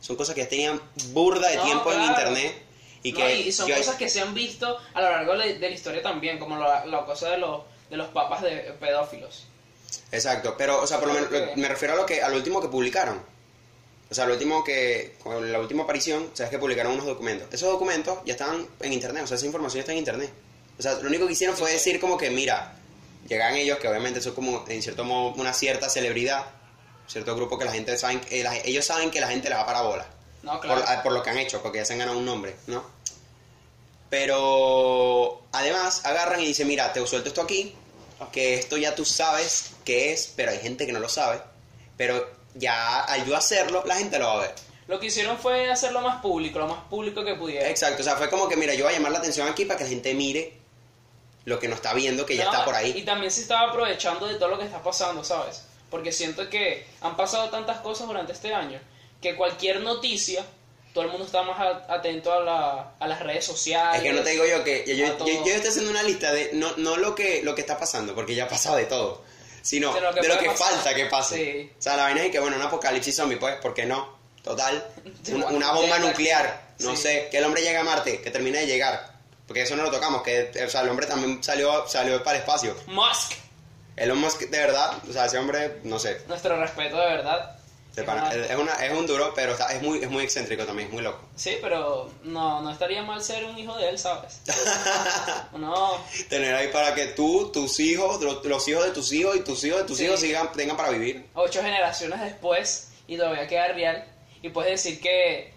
Speaker 1: Son cosas que ya tenían burda de
Speaker 2: No,
Speaker 1: tiempo en
Speaker 2: claro.
Speaker 1: internet Y
Speaker 2: No,
Speaker 1: que
Speaker 2: y son
Speaker 1: yo-
Speaker 2: cosas que se han visto a lo largo de, de la historia también, como la, la cosa de los, de los papas de pedófilos.
Speaker 1: Exacto, pero, o sea, por lo menos me refiero a lo que, al último que publicaron. O sea, lo último que, con la última aparición, sabes que publicaron unos documentos. Esos documentos ya estaban en internet, o sea, esa información está en internet. O sea, lo único que hicieron fue decir como que, mira, llegan ellos, que obviamente son como, en cierto modo, una cierta celebridad, cierto grupo que la gente saben, eh, la- ellos saben que la gente les va para bola.
Speaker 2: No, claro.
Speaker 1: por, por lo que han hecho, porque ya se han ganado un nombre, ¿no? Pero además agarran y dicen, mira, te suelto esto aquí, que esto ya tú sabes qué es, pero hay gente que no lo sabe, pero ya al yo hacerlo, la gente lo va a ver.
Speaker 2: Lo que hicieron fue hacerlo más público, lo más público que pudieron.
Speaker 1: Exacto, o sea, fue como que, mira, yo voy a llamar la atención aquí para que la gente mire lo que no está viendo, que ya está por
Speaker 2: Y
Speaker 1: ahí.
Speaker 2: también se estaba aprovechando de todo lo que está pasando, ¿sabes? Porque siento que han pasado tantas cosas durante este año que cualquier noticia, todo el mundo está más atento a, la- a las redes sociales.
Speaker 1: Es que no te digo yo que yo, yo, yo- yo estoy haciendo una lista de no, no lo que lo que está pasando, porque ya ha pasado de todo, sino
Speaker 2: De lo que
Speaker 1: de lo que falta que pase.
Speaker 2: Sí.
Speaker 1: O sea, la vaina es que, bueno, un apocalipsis zombie, pues, ¿por qué no? Total. *laughs* Una, bomba nuclear, no
Speaker 2: sí.
Speaker 1: sé, que el hombre llegue a Marte, que termine de llegar. Porque eso no lo tocamos, que o sea, el hombre también salió, salió para el espacio.
Speaker 2: Musk,
Speaker 1: Elon Musk, de verdad, o sea, ese hombre, no sé,
Speaker 2: nuestro respeto de verdad.
Speaker 1: De pana-
Speaker 2: Una-
Speaker 1: es, una- es un duro, pero está- es, muy, es muy excéntrico también, es muy loco.
Speaker 2: Sí, pero no, no estaría mal ser un hijo de él, ¿sabes? *laughs* No,
Speaker 1: Tener ahí para que tú, tus hijos, los, los hijos de tus hijos y tus hijos de tus
Speaker 2: Sí.
Speaker 1: hijos sigan, tengan para vivir.
Speaker 2: ocho generaciones después y todavía queda real. Y puedes decir que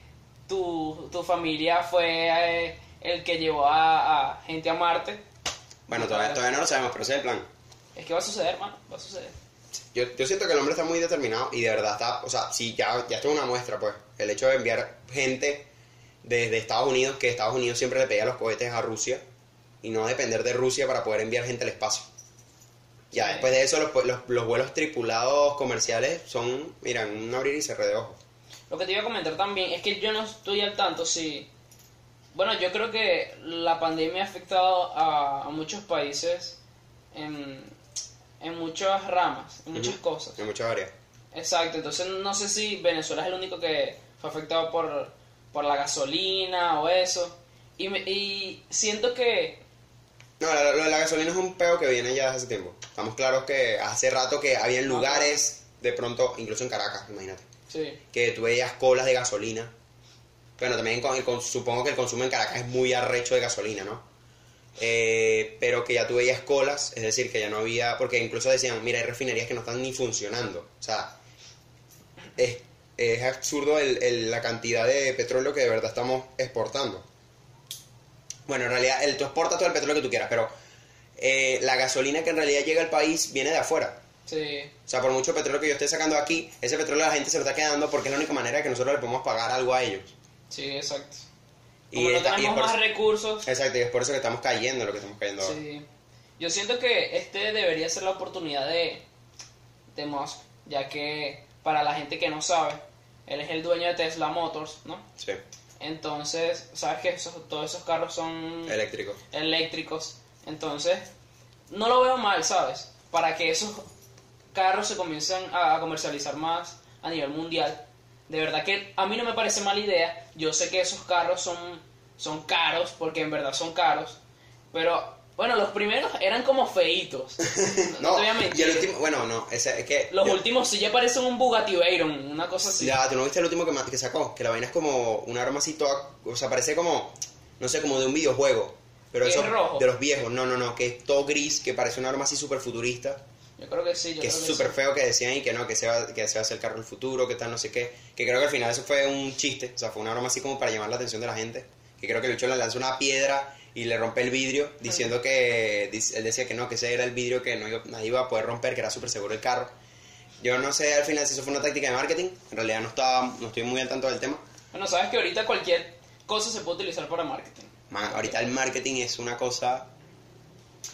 Speaker 2: tu, tu familia fue eh, el que llevó a, a gente a Marte.
Speaker 1: Bueno, todavía, todavía no lo sabemos, pero ese es el plan.
Speaker 2: Es que va a suceder, mano, va a suceder.
Speaker 1: Yo, yo siento que el hombre está muy determinado y de verdad está, o sea, sí, ya, ya esto es una muestra, pues. El hecho de enviar gente desde Estados Unidos, que Estados Unidos siempre le pedía los cohetes a Rusia, y no depender de Rusia para poder enviar gente al espacio. Ya
Speaker 2: Sí.
Speaker 1: después de eso, los, los- los vuelos tripulados comerciales son, mira, un abrir y cerrar de ojos.
Speaker 2: Lo que te iba a comentar también es que yo no estoy al tanto si... Bueno, yo creo que la pandemia ha afectado a, a muchos países en, en muchas ramas, en muchas cosas.
Speaker 1: En muchas áreas.
Speaker 2: Exacto, entonces no sé si Venezuela es el único que fue afectado por, por la gasolina o eso. Y, me- y siento que...
Speaker 1: No, lo, de la gasolina es un peo que viene ya desde hace tiempo. Estamos claros que hace rato que había lugares, de pronto, incluso en Caracas, imagínate.
Speaker 2: Sí,
Speaker 1: que tú veías colas de gasolina. Bueno, también con- el supongo que el consumo en Caracas es muy arrecho de gasolina, ¿no? Eh, pero que ya tú veías colas, es decir, que ya no había, porque incluso decían, mira, hay refinerías que no están ni funcionando. O sea, es, es absurdo el- el- la cantidad de petróleo que de verdad estamos exportando. Bueno, en realidad, el, tú exportas todo el petróleo que tú quieras, pero eh, la gasolina que en realidad llega al país viene de afuera.
Speaker 2: sí.
Speaker 1: O sea, por mucho petróleo que yo esté sacando aquí, ese petróleo la gente se lo está quedando porque es la única manera que nosotros le podemos pagar algo a ellos.
Speaker 2: Sí, exacto.
Speaker 1: Y
Speaker 2: no
Speaker 1: y
Speaker 2: tenemos
Speaker 1: por
Speaker 2: más recursos,
Speaker 1: Exacto, y es por eso que estamos cayendo en lo que estamos cayendo ahora.
Speaker 2: Sí. Yo siento que este debería ser la oportunidad de, de Musk, ya que para la gente que no sabe, él es el dueño de Tesla Motors, ¿no?
Speaker 1: Sí,
Speaker 2: Entonces, sabes que esos, todos esos carros son
Speaker 1: eléctrico.
Speaker 2: eléctricos. Entonces, no lo veo mal, ¿sabes? Para que esos carros se comiencen a comercializar más a nivel mundial. De verdad que a mí no me parece mala idea. Yo sé que esos carros son, son caros, porque en verdad son caros. Pero, bueno, los primeros eran como feitos. *laughs* No, te voy a mentir.
Speaker 1: y el último, bueno, no, ese, es que...
Speaker 2: Los
Speaker 1: yo-
Speaker 2: últimos sí ya parecen un Bugatti Veyron, una cosa así.
Speaker 1: Ya, ¿tú no viste el último que, que sacó? Que la vaina es como un arma así toda... O sea, parece como, no sé, como de un videojuego. Pero
Speaker 2: ¿Que
Speaker 1: eso
Speaker 2: es rojo?
Speaker 1: de los viejos, no, no, no, que es todo gris, que parece un arma así súper futurista.
Speaker 2: Yo creo que sí, yo
Speaker 1: que
Speaker 2: creo
Speaker 1: es súper
Speaker 2: sí.
Speaker 1: feo que decían y que no, que se, va, que se va a hacer el carro del futuro, que tal, no sé qué. Que creo que al final eso fue un chiste, o sea, fue una broma así como para llamar la atención de la gente. Que creo que el bicho le lanzó una piedra y le rompe el vidrio, diciendo que él decía que no, que ese era el vidrio que no iba, nadie iba a poder romper, que era súper seguro el carro. Yo no sé al final si eso fue una táctica de marketing, en realidad no, estaba, no estoy muy al tanto del tema.
Speaker 2: Bueno, sabes que ahorita cualquier cosa se puede utilizar para marketing.
Speaker 1: Man, ahorita el marketing es una cosa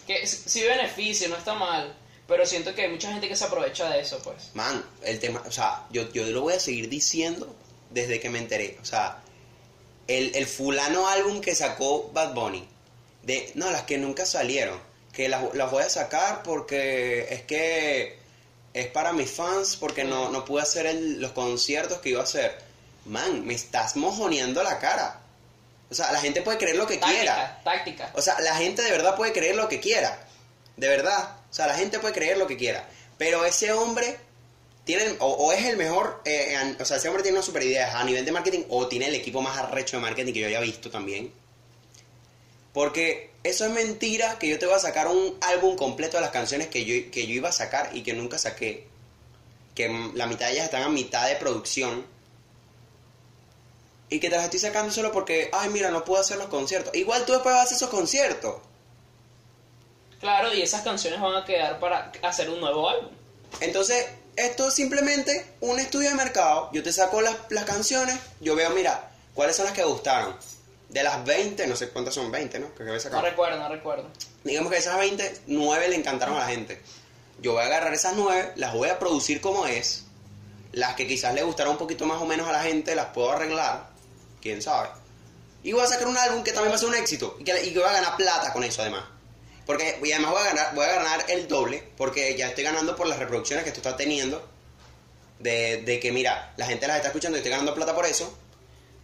Speaker 2: Que sí beneficia, no está mal. Pero siento que hay mucha gente que se aprovecha de eso, pues.
Speaker 1: Man, el tema, o sea, yo, yo lo voy a seguir diciendo desde que me enteré. O sea, el, el fulano álbum que sacó Bad Bunny, de, no, las que nunca salieron, que las, las voy a sacar porque es que es para mis fans, porque no, no pude hacer el- los conciertos que iba a hacer. Man, me estás mojoneando la cara. O sea, la gente puede creer lo que quiera.
Speaker 2: Táctica, táctica.
Speaker 1: O sea, la gente de verdad puede creer lo que quiera. De verdad. O sea, la gente puede creer lo que quiera. Pero ese hombre tiene, o, es el mejor, eh, o sea, ese hombre tiene una super idea a nivel de marketing o tiene el equipo más arrecho de marketing que yo haya visto también. Porque eso es mentira que yo te voy a sacar un álbum completo de las canciones que yo, que yo iba a sacar y que nunca saqué. Que la mitad de ellas están a mitad de producción. Y que te las estoy sacando solo porque, ay, mira, no puedo hacer los conciertos. Igual tú después vas a hacer esos conciertos.
Speaker 2: Claro, y esas canciones van a quedar para hacer un nuevo álbum.
Speaker 1: Entonces, esto es simplemente un estudio de mercado. Yo te saco las, las canciones, yo veo, mira, cuáles son las que gustaron. De las 20, no sé cuántas son 20, ¿no? Que
Speaker 2: No recuerdo, no recuerdo.
Speaker 1: Digamos que esas 20, 9 le encantaron a la gente. Yo voy a agarrar esas 9, las voy a producir como es. Las que quizás le gustaron un poquito más o menos a la gente, las puedo arreglar. Quién sabe. Y voy a sacar un álbum que también va a ser un éxito. Y que, y que voy a ganar plata con eso, además. Porque, y además voy a, ganar, voy a ganar el doble. Porque ya estoy ganando por las reproducciones que tú estás teniendo. De, de que, mira, la gente las está escuchando y estoy ganando plata por eso.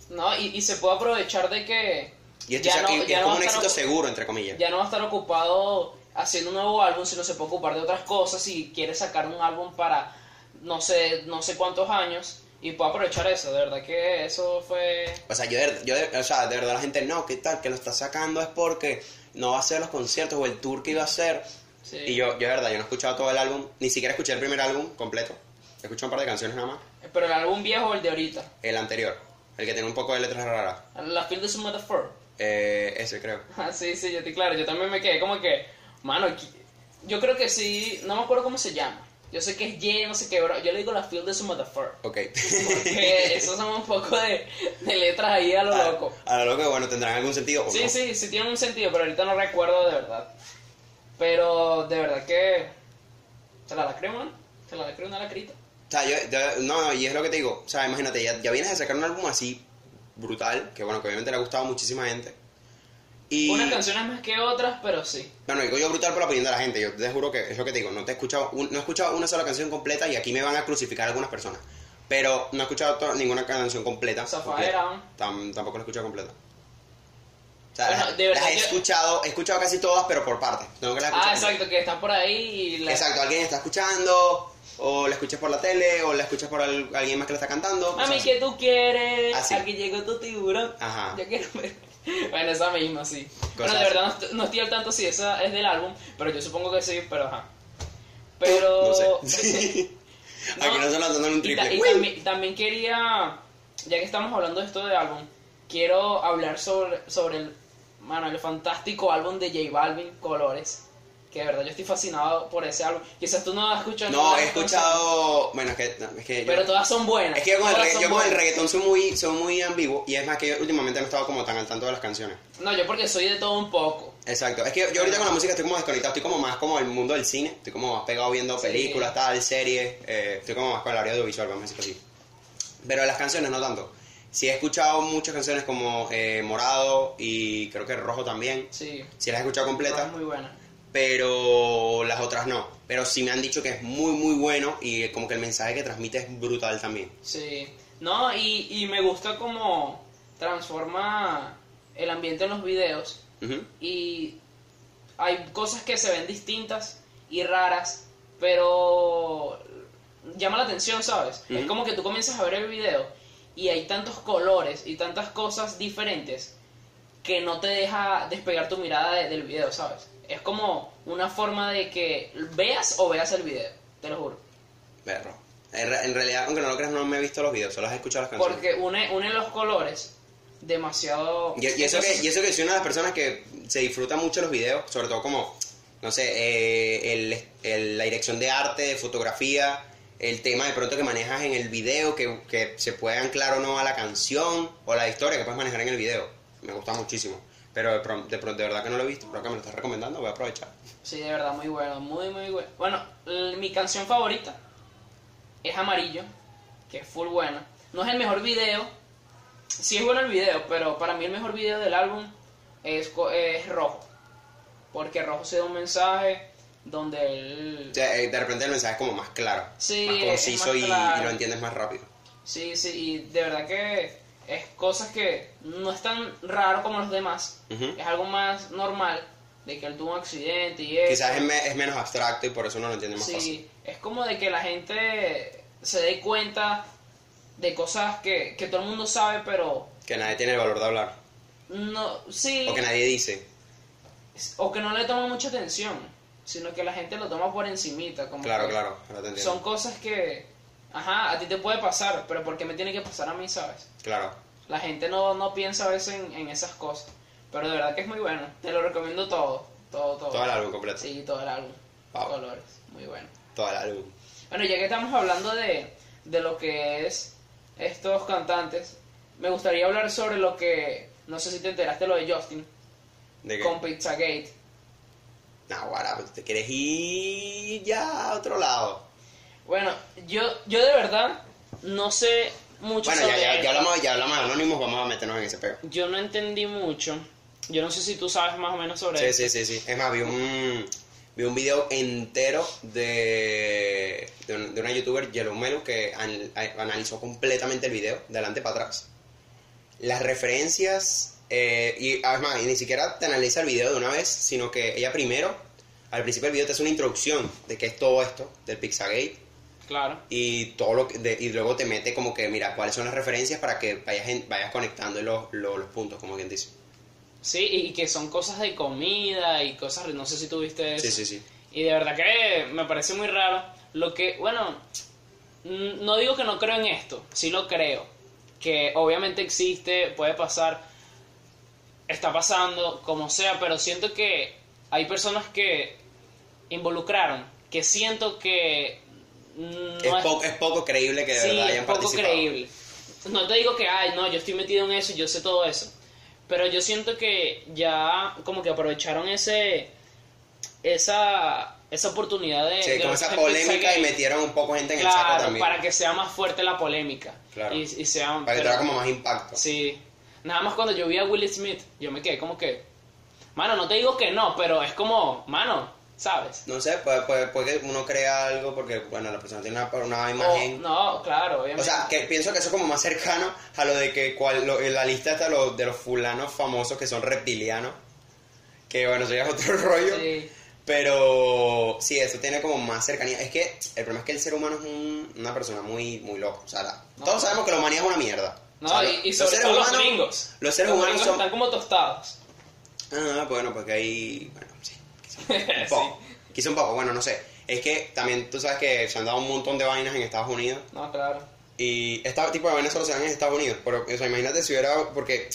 Speaker 2: No, y, y se puede aprovechar de que
Speaker 1: Y esto
Speaker 2: ya
Speaker 1: es,
Speaker 2: no- ya
Speaker 1: es
Speaker 2: no
Speaker 1: como
Speaker 2: va
Speaker 1: un éxito seguro, entre comillas.
Speaker 2: ya no va a estar ocupado haciendo un nuevo álbum, sino se puede ocupar de otras cosas y quiere sacar un álbum para no sé, no sé cuántos años y puede aprovechar eso, de verdad que eso fue...
Speaker 1: O sea, yo, yo o sea, de verdad la gente, no, ¿qué tal? Que lo está sacando es porque no va a hacer los conciertos o el tour que iba a hacer.
Speaker 2: sí.
Speaker 1: Y yo, yo de verdad, yo no he escuchado todo el álbum, ni siquiera escuché el primer álbum completo. He escuchado un par de canciones nada más.
Speaker 2: Pero el álbum viejo o el de ahorita,
Speaker 1: El anterior, el que tiene un poco de letras raras.
Speaker 2: La Field de su Metaphor.
Speaker 1: Eh, ese creo. *laughs*
Speaker 2: Ah, sí, sí, yo estoy claro, yo también me quedé como que, mano, yo creo que sí, no me acuerdo cómo se llama. Yo sé que es Y, no sé qué, bro. Yo le digo la Field de su Metaphor.
Speaker 1: Ok.
Speaker 2: Porque esos son un poco de, de letras ahí a lo
Speaker 1: A-
Speaker 2: loco.
Speaker 1: A, lo loco, bueno, tendrán algún sentido o
Speaker 2: Sí,
Speaker 1: no.
Speaker 2: sí, sí tiene un sentido, pero ahorita no recuerdo de verdad. Pero de verdad que. ¿Se la lacré, man? ¿Se la lacré una lacrita?
Speaker 1: O sea, yo, yo- no, no, y es lo que te digo. O sea, imagínate, ya, ya vienes de sacar un álbum así brutal, que bueno, que obviamente le ha gustado a muchísima gente. Y...
Speaker 2: Unas canciones más que otras, pero sí.
Speaker 1: Bueno, digo yo brutal por la opinión de la gente. Yo te juro que es lo que te digo. No te he escuchado, un- no he escuchado una sola canción completa y aquí me van a crucificar algunas personas. Pero no he escuchado ninguna canción completa.
Speaker 2: Zafaera.
Speaker 1: Tam- tampoco la he escuchado completa. O sea,
Speaker 2: Bueno,
Speaker 1: las,
Speaker 2: de verdad
Speaker 1: las he
Speaker 2: que-
Speaker 1: escuchado, he escuchado casi todas, pero por partes. Tengo que las
Speaker 2: Ah, exacto, que están por ahí y la...
Speaker 1: Exacto, alguien está escuchando, o la escuchas por la tele, o la escuchas por al- alguien más que la está cantando.
Speaker 2: Mami, ¿qué tú quieres?
Speaker 1: Así.
Speaker 2: Aquí llegó tu tiburón.
Speaker 1: Ajá.
Speaker 2: Yo quiero ver. *laughs* Bueno, esa misma, sí. Bueno, de verdad no, est- no estoy al tanto si esa es del álbum, pero yo supongo que sí, pero ajá. Pero...
Speaker 1: No sé. Aquí *laughs* no se lo en un
Speaker 2: Y, ta-
Speaker 1: triple.
Speaker 2: y también, también quería, ya que estamos hablando de esto de álbum, quiero hablar sobre, sobre el, mano, el fantástico álbum de J Balvin, Colores. Que de verdad yo estoy fascinado por ese álbum. Quizás tú no has escuchado
Speaker 1: No, he escuchado. Bueno, es que. Es que yo-
Speaker 2: Pero todas son buenas.
Speaker 1: Es que yo con, el, regga- yo con el reggaetón soy muy, soy muy ambiguo y es más que yo últimamente no he estado como tan al tanto de las canciones.
Speaker 2: No, yo porque soy de todo un poco.
Speaker 1: Exacto, es que yo ahorita con la música estoy como desconectado, estoy como más como el mundo del cine, estoy como más pegado viendo
Speaker 2: Sí.
Speaker 1: películas, tal, series, eh, estoy como más con el área audiovisual, vamos a decirlo así. Pero de las canciones no tanto. Sí he escuchado muchas canciones como eh, Morado y creo que Rojo también,
Speaker 2: Sí.
Speaker 1: sí las he escuchado
Speaker 2: Es
Speaker 1: completas,
Speaker 2: muy buena.
Speaker 1: Pero las otras no. Pero sí me han dicho que es muy muy bueno y como que el mensaje que transmite es brutal también.
Speaker 2: Sí. No, y, y me gusta cómo transforma el ambiente en los videos. Y hay cosas que se ven distintas y raras, pero llama la atención, ¿sabes? Es como que tú comienzas a ver el video y hay tantos colores y tantas cosas diferentes que no te deja despegar tu mirada de- del video, ¿sabes? Es como una forma de que veas o veas el video, te lo juro.
Speaker 1: Perro. En, re- en realidad, aunque no lo creas, no me he visto los videos, solo he escuchado las canciones.
Speaker 2: Porque une, une los colores demasiado...
Speaker 1: Y, y eso que, y eso que soy una de las personas que se disfruta mucho los videos, sobre todo como, no sé, eh, el- el- la dirección de arte, de fotografía, el tema de pronto que manejas en el video, que, que se puede anclar o no a la canción o la historia que puedes manejar en el video. Me gusta muchísimo. Pero de, de, verdad que no lo he visto, pero que me lo estás recomendando, voy a aprovechar.
Speaker 2: Sí, de verdad, muy bueno, muy, muy bueno. Bueno, mi canción favorita es Amarillo, que es full buena. No es el mejor video, sí es bueno el video, pero para mí el mejor video del álbum es, es Rojo. Porque Rojo se da un mensaje donde él...
Speaker 1: Sea, eh, de repente el mensaje es como más claro,
Speaker 2: Sí,
Speaker 1: más conciso
Speaker 2: más
Speaker 1: y- y, lo entiendes más rápido.
Speaker 2: Sí, sí, y de verdad que es cosas que no es tan raro como los demás, es algo más normal, de que él tuvo un accidente y eso.
Speaker 1: Quizás es, me- es menos abstracto y por eso uno lo entiende más fácil.
Speaker 2: Sí, es como de que la gente se dé cuenta de cosas que, que todo el mundo sabe, pero
Speaker 1: Que nadie tiene el valor de hablar.
Speaker 2: no, sí,
Speaker 1: O que nadie dice.
Speaker 2: o que no le toma mucha atención, sino que la gente lo toma por encimita, como
Speaker 1: Claro, claro, ahora te entiendo.
Speaker 2: son cosas que, ajá, a ti te puede pasar, pero ¿por qué me tiene que pasar a mí, sabes?
Speaker 1: Claro.
Speaker 2: La gente no, no piensa a veces en, en esas cosas, pero de verdad que es muy bueno, te lo recomiendo todo, todo, todo.
Speaker 1: Todo el álbum completo.
Speaker 2: Sí, todo el álbum,
Speaker 1: Wow.
Speaker 2: colores, muy bueno.
Speaker 1: Todo el álbum.
Speaker 2: Bueno, ya que estamos hablando de, de lo que es estos cantantes, me gustaría hablar sobre lo que, no sé si te enteraste lo de Justin,
Speaker 1: ¿De qué?
Speaker 2: con Pizzagate.
Speaker 1: No, guara, pues te quieres ir ya a otro lado.
Speaker 2: Bueno, yo, yo de verdad no sé mucho
Speaker 1: Bueno, ya,
Speaker 2: sobre
Speaker 1: ya,
Speaker 2: esto.
Speaker 1: ya hablamos, ya hablamos de anónimos, vamos a meternos en ese pego.
Speaker 2: Yo no entendí mucho. Yo no sé si tú sabes más o menos sobre
Speaker 1: Sí,
Speaker 2: esto.
Speaker 1: sí, sí, sí. Es más, vi un, vi un video entero de, de, un- de una youtuber, Yellow Melu, que an- analizó completamente el video, de adelante para atrás. Las referencias, eh, y además, y ni siquiera te analiza el video de una vez, sino que ella primero, al principio del video te hace una introducción de qué es todo esto, del Pixagate,
Speaker 2: Claro.
Speaker 1: y todo lo que- de- y luego te mete como que, mira, cuáles son las referencias para que vayas, en- vayas conectando los, los, los puntos, como quien dice.
Speaker 2: Sí, y que son cosas de comida y cosas, no sé si tuviste eso.
Speaker 1: Sí, sí, sí.
Speaker 2: Y de verdad que me parece muy raro. Lo que, bueno, no digo que no creo en esto, sí lo creo. Que obviamente existe, puede pasar, está pasando, como sea, pero siento que hay personas que involucraron, que siento que no
Speaker 1: es, poco, es poco creíble que de
Speaker 2: sí,
Speaker 1: verdad
Speaker 2: es
Speaker 1: hayan
Speaker 2: poco
Speaker 1: participado.
Speaker 2: creíble. No te digo que, ay, no, yo estoy metido en eso y yo sé todo eso. Pero yo siento que ya como que aprovecharon ese esa esa oportunidad de...
Speaker 1: Sí,
Speaker 2: de
Speaker 1: con esa polémica y metieron un poco gente en el saco también.
Speaker 2: para que sea más fuerte la polémica.
Speaker 1: Claro.
Speaker 2: Y, y sea...
Speaker 1: Para que tenga como más impacto.
Speaker 2: Sí. Nada más cuando yo vi a Will Smith, yo me quedé como que... Mano, no te digo que no, pero es como... Mano, ¿sabes?
Speaker 1: No sé, puede, puede, puede que uno crea algo porque, bueno, la persona tiene una, una imagen.
Speaker 2: no, claro, obviamente.
Speaker 1: O sea, que pienso que eso es como más cercano a lo de que cual, lo- en la lista está lo, de los fulanos famosos que son reptilianos. Que bueno, eso ya es otro *laughs* rollo.
Speaker 2: Sí.
Speaker 1: Pero sí, eso tiene como más cercanía. Es que el problema es que el ser humano es un- una persona muy, muy loco. O sea, la-
Speaker 2: No.
Speaker 1: todos sabemos que la humanidad es una mierda.
Speaker 2: No,
Speaker 1: O sea,
Speaker 2: y, y
Speaker 1: los seres
Speaker 2: todo los
Speaker 1: humanos-
Speaker 2: gringos.
Speaker 1: Los seres
Speaker 2: Los
Speaker 1: humanos son.
Speaker 2: están como tostados.
Speaker 1: Ah, bueno, porque hay. Bueno, *laughs* un
Speaker 2: Sí.
Speaker 1: poco. Quizá un poco, bueno, no sé. Es que también tú sabes que se han dado un montón de vainas en Estados Unidos.
Speaker 2: No, claro.
Speaker 1: Y este tipo de vainas solo se dan en Estados Unidos. Pero, o sea, imagínate si hubiera. Porque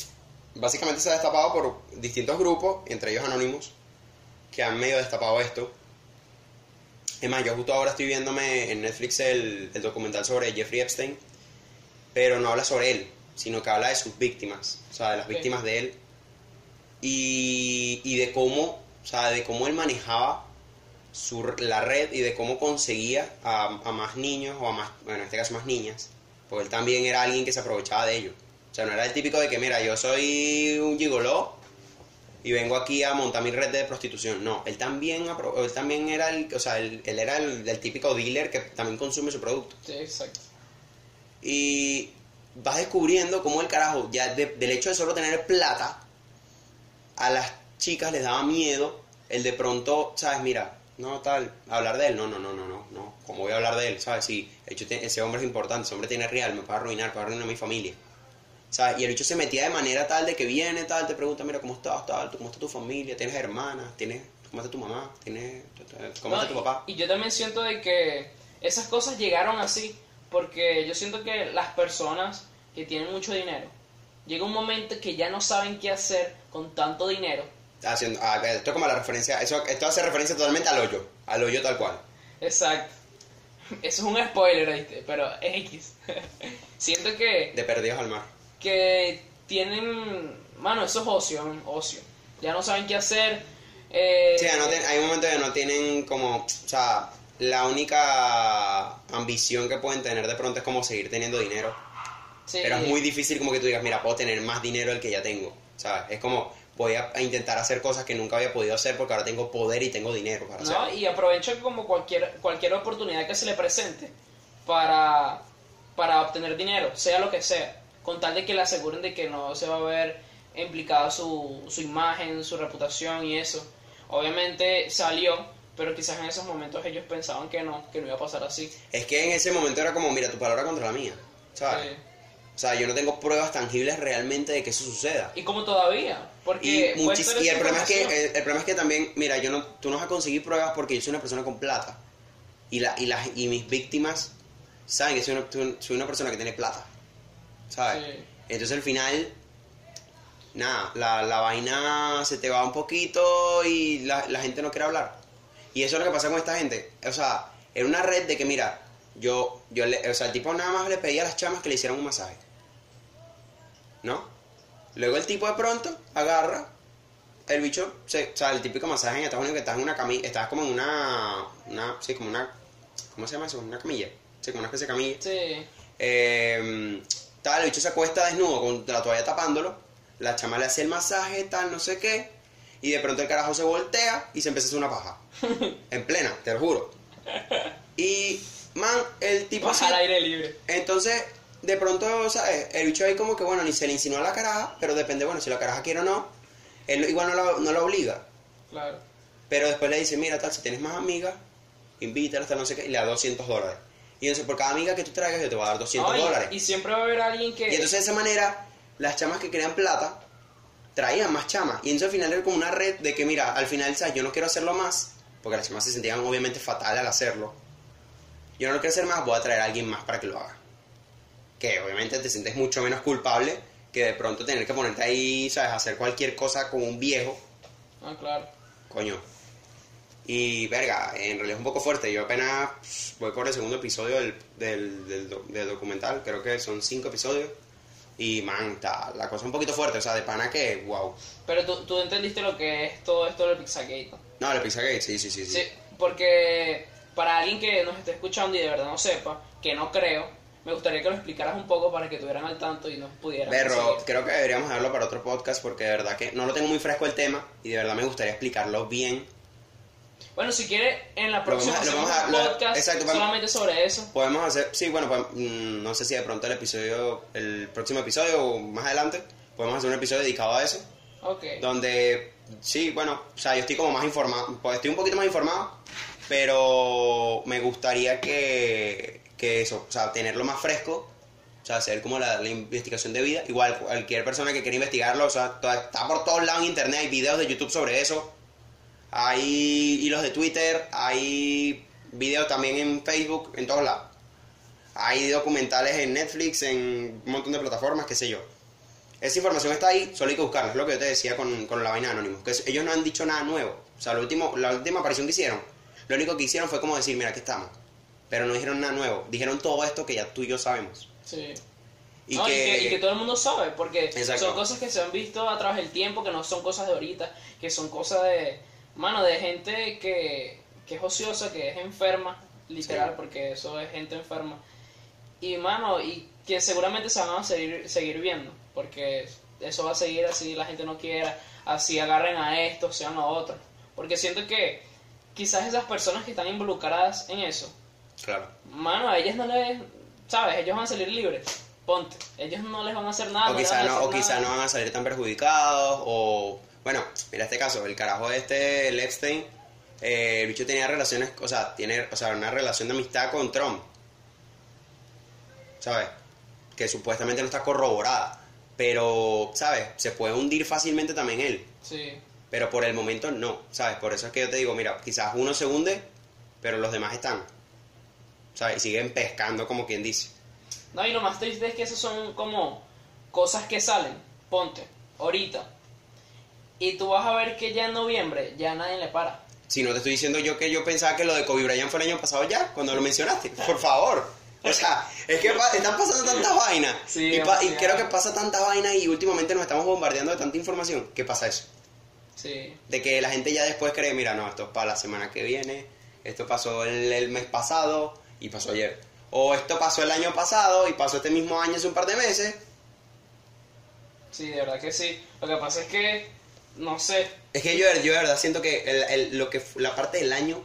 Speaker 1: básicamente se ha destapado por distintos grupos, entre ellos anónimos, que han medio destapado esto. Es más, yo justo ahora estoy viéndome en Netflix el, el documental sobre Jeffrey Epstein, pero no habla sobre él, sino que habla de sus víctimas, o sea, de las
Speaker 2: Ok.
Speaker 1: víctimas de él y, y de cómo, o sea, de cómo él manejaba su, la red y de cómo conseguía a, a más niños o a más, bueno, en este caso más niñas, porque él también era alguien que se aprovechaba de ellos. O sea, no era el típico de que, mira, yo soy un gigoló y vengo aquí a montar mi red de prostitución. No, él también, él también era el, o sea, él, él era el, el típico dealer que también consume su producto.
Speaker 2: Sí, exacto.
Speaker 1: Y vas descubriendo cómo el carajo, ya de- del hecho de solo tener plata, a las chicas les daba miedo el de pronto, ¿sabes? Mira, no tal, hablar de él, no, no, no, no, no, no, ¿cómo voy a hablar de él? ¿Sabes? Si de hecho ese hombre es importante, ese hombre tiene real, me puede arruinar, puede arruinar a mi familia. ¿Sabes? Y el hecho se metía de manera tal de que viene, tal, te pregunta, mira, ¿cómo estás, tal, ¿Tú- cómo está tu familia? ¿Tienes hermanas? ¿Tienes, ¿Cómo está tu mamá? ¿Tienes, ¿Cómo
Speaker 2: No,
Speaker 1: está tu papá?
Speaker 2: Y yo también siento de que esas cosas llegaron así, porque yo siento que las personas que tienen mucho dinero, llega un momento que ya no saben qué hacer con tanto dinero.
Speaker 1: Haciendo, ah, esto es como la referencia, eso, esto hace referencia totalmente al hoyo, al hoyo tal cual.
Speaker 2: Exacto. Eso es un spoiler, ¿viste? Pero es X. *laughs* siento que,
Speaker 1: De perdidos al mar.
Speaker 2: que tienen... Mano, eso es ocio, ocio. Ya no saben qué hacer. eh,
Speaker 1: Sí, no ten- hay un momento que no tienen como, o sea, la única ambición que pueden tener de pronto es como seguir teniendo dinero.
Speaker 2: sí.
Speaker 1: Pero es muy difícil como que tú digas, mira, puedo tener más dinero del que ya tengo. ¿Sabes? Es como, voy a, intentar hacer cosas que nunca había podido hacer porque ahora tengo poder y tengo dinero para
Speaker 2: ¿no? Y aprovecha como cualquier, cualquier oportunidad que se le presente para, para obtener dinero, sea lo que sea. con tal de que le aseguren de que no se va a ver implicada su, su imagen, su reputación y eso. Obviamente salió, pero quizás en esos momentos ellos pensaban que no, que no iba a pasar así.
Speaker 1: Es que en ese momento era como, mira, tu palabra contra la mía, ¿sabes?
Speaker 2: Sí.
Speaker 1: O sea, yo no tengo pruebas tangibles realmente de que eso suceda.
Speaker 2: Y como todavía, porque...
Speaker 1: Y,
Speaker 2: puede
Speaker 1: muchis- y el problema es que el, el problema es que también, mira, yo no, tú no vas a conseguir pruebas porque yo soy una persona con plata. Y la, y las y mis víctimas saben que soy una, soy una persona que tiene plata. ¿Sabes?
Speaker 2: Sí.
Speaker 1: Entonces al final, nada, la, la vaina se te va un poquito y la, la gente no quiere hablar. Y eso es lo que pasa con esta gente. O sea, era una red de que, mira, yo, yo le, o sea, el tipo nada más le pedía a las chamas que le hicieran un masaje. ¿No? Luego el tipo de pronto agarra, el bicho, se, o sea, el típico masaje en Estados Unidos que estás en una camilla, estás como en una, una, sí, como una, ¿cómo se llama eso? Una camilla. Sí, como una especie de camilla.
Speaker 2: Sí.
Speaker 1: Eh, tal, el bicho se acuesta desnudo con la toalla tapándolo. La chama le hace el masaje, tal, no sé qué. Y de pronto el carajo se voltea y se empieza a hacer una paja. *laughs* en plena, te lo juro. Y, man, el tipo. Así-
Speaker 2: al aire libre.
Speaker 1: entonces, de pronto, ¿sabes? El bicho ahí como que, bueno, ni se le insinúa a la caraja, pero depende, bueno, si la caraja quiere o no. Él igual no la, no la obliga.
Speaker 2: Claro.
Speaker 1: Pero después le dice, mira, tal, si tienes más amigas, invítalas, tal, no sé qué, y le da 200 dólares. Y entonces, por cada amiga que tú traigas, yo te voy a dar 200
Speaker 2: No, y-
Speaker 1: dólares.
Speaker 2: Y, siempre va a haber alguien que...
Speaker 1: Y entonces de esa manera, las chamas que querían plata, traían más chamas. Y entonces al final era como una red de que, mira, al final, ¿sabes? Yo no quiero hacerlo más, porque las chamas se sentían obviamente fatal al hacerlo. Yo no lo quiero hacer más, voy a traer a alguien más para que lo haga. Que obviamente te sientes mucho menos culpable que de pronto tener que ponerte ahí, ¿sabes? Hacer cualquier cosa con un viejo,
Speaker 2: Ah, claro.
Speaker 1: coño. Y verga, en realidad es un poco fuerte. Yo apenas pss, voy por el segundo episodio del, del, del del documental, creo que son cinco episodios. Y man, está la cosa un poquito fuerte, o sea, de pana que, wow.
Speaker 2: Pero tú, tú entendiste lo que es todo esto del Pizzagate, ¿no?
Speaker 1: No, el Pizzagate, sí, sí, sí. sí.
Speaker 2: Sí, porque para alguien que nos esté escuchando y de verdad no sepa, que no creo, me gustaría que lo explicaras un poco para que tuvieran al tanto y nos pudieran seguir.
Speaker 1: creo que deberíamos dejarlo para otro podcast porque de verdad que no lo tengo muy fresco el tema y de verdad me gustaría explicarlo bien.
Speaker 2: Bueno, si quiere, en la próxima
Speaker 1: vamos a- lo
Speaker 2: hacemos
Speaker 1: vamos a-
Speaker 2: un
Speaker 1: lo-
Speaker 2: podcast
Speaker 1: exacto,
Speaker 2: solamente sobre eso.
Speaker 1: Podemos hacer, sí, bueno, pues, mm, no sé si de pronto el episodio, el próximo episodio o más adelante, podemos hacer un episodio dedicado a eso.
Speaker 2: Ok.
Speaker 1: donde sí, bueno, o sea, yo estoy como más informado, pues estoy un poquito más informado, pero me gustaría que, que eso, o sea, tenerlo más fresco, o sea, hacer como la, investigación de vida, igual cualquier persona que quiera investigarlo, o sea, está por todos lados en internet, hay videos de YouTube sobre eso, hay hilos de Twitter, hay videos también en Facebook, en todos lados. Hay documentales en Netflix, en un montón de plataformas, qué sé yo. Esa información está ahí, solo hay que buscarla. Es lo que yo te decía con, con la vaina de Anonymous. Que ellos no han dicho nada nuevo. O sea, lo último, la última aparición que hicieron, lo único que hicieron fue como decir, mira, aquí estamos. Pero no dijeron nada nuevo. Dijeron todo esto que ya tú y yo sabemos.
Speaker 2: Sí.
Speaker 1: Y,
Speaker 2: No,
Speaker 1: que,
Speaker 2: y, que, y que todo el mundo sabe, porque
Speaker 1: Exacto.
Speaker 2: son cosas que se han visto a través del tiempo, que no son cosas de ahorita, que son cosas de, mano, de gente que, que es ociosa, que es enferma, literal,
Speaker 1: Sí.
Speaker 2: porque eso es gente enferma. Y, mano, y que seguramente se van a seguir, seguir viendo, porque eso va a seguir así, la gente no quiera, así agarren a esto, sean a otros. Porque siento que quizás esas personas que están involucradas en eso,
Speaker 1: Claro.
Speaker 2: Mano, a ellas no les. ¿Sabes? Ellos van a salir libres. Ponte. Ellos no les van a hacer nada.
Speaker 1: o
Speaker 2: les
Speaker 1: quizá
Speaker 2: van a
Speaker 1: no, o quizá no van a salir tan perjudicados. O. Bueno, mira este caso, el carajo este, el Epstein. eh, el bicho tenía relaciones, o sea, tiene, o sea, una relación de amistad con Trump. ¿Sabes? Que supuestamente no está corroborada. Pero, ¿sabes? Se puede hundir fácilmente también él.
Speaker 2: Sí.
Speaker 1: Pero por el momento no, ¿sabes? Por eso es que yo te digo, mira, quizás uno se hunde, pero los demás están. ¿Sabes? Y siguen pescando como quien dice.
Speaker 2: No, y lo más triste es que esas son como cosas que salen. Ponte. Ahorita. Y tú vas a ver que ya en noviembre ya nadie le para.
Speaker 1: Si no te estoy diciendo yo que yo pensaba que lo de Kobe Bryant fue el año pasado ya, cuando lo mencionaste. Por favor. O sea, es que están pasando tantas vainas.
Speaker 2: Sí,
Speaker 1: y, pa- y
Speaker 2: demasiado.
Speaker 1: creo que pasa tanta vaina y últimamente nos estamos bombardeando de tanta información. ¿Qué pasa eso?
Speaker 2: Sí.
Speaker 1: De que la gente ya después cree, mira, no, esto es para la semana que viene, esto pasó el, el mes pasado y pasó ayer. O esto pasó el año pasado y pasó este mismo año hace un par de meses.
Speaker 2: Sí, de verdad que sí. Lo que pasa es que. No sé.
Speaker 1: Es que yo, yo de verdad siento que, el, el- lo que la parte del año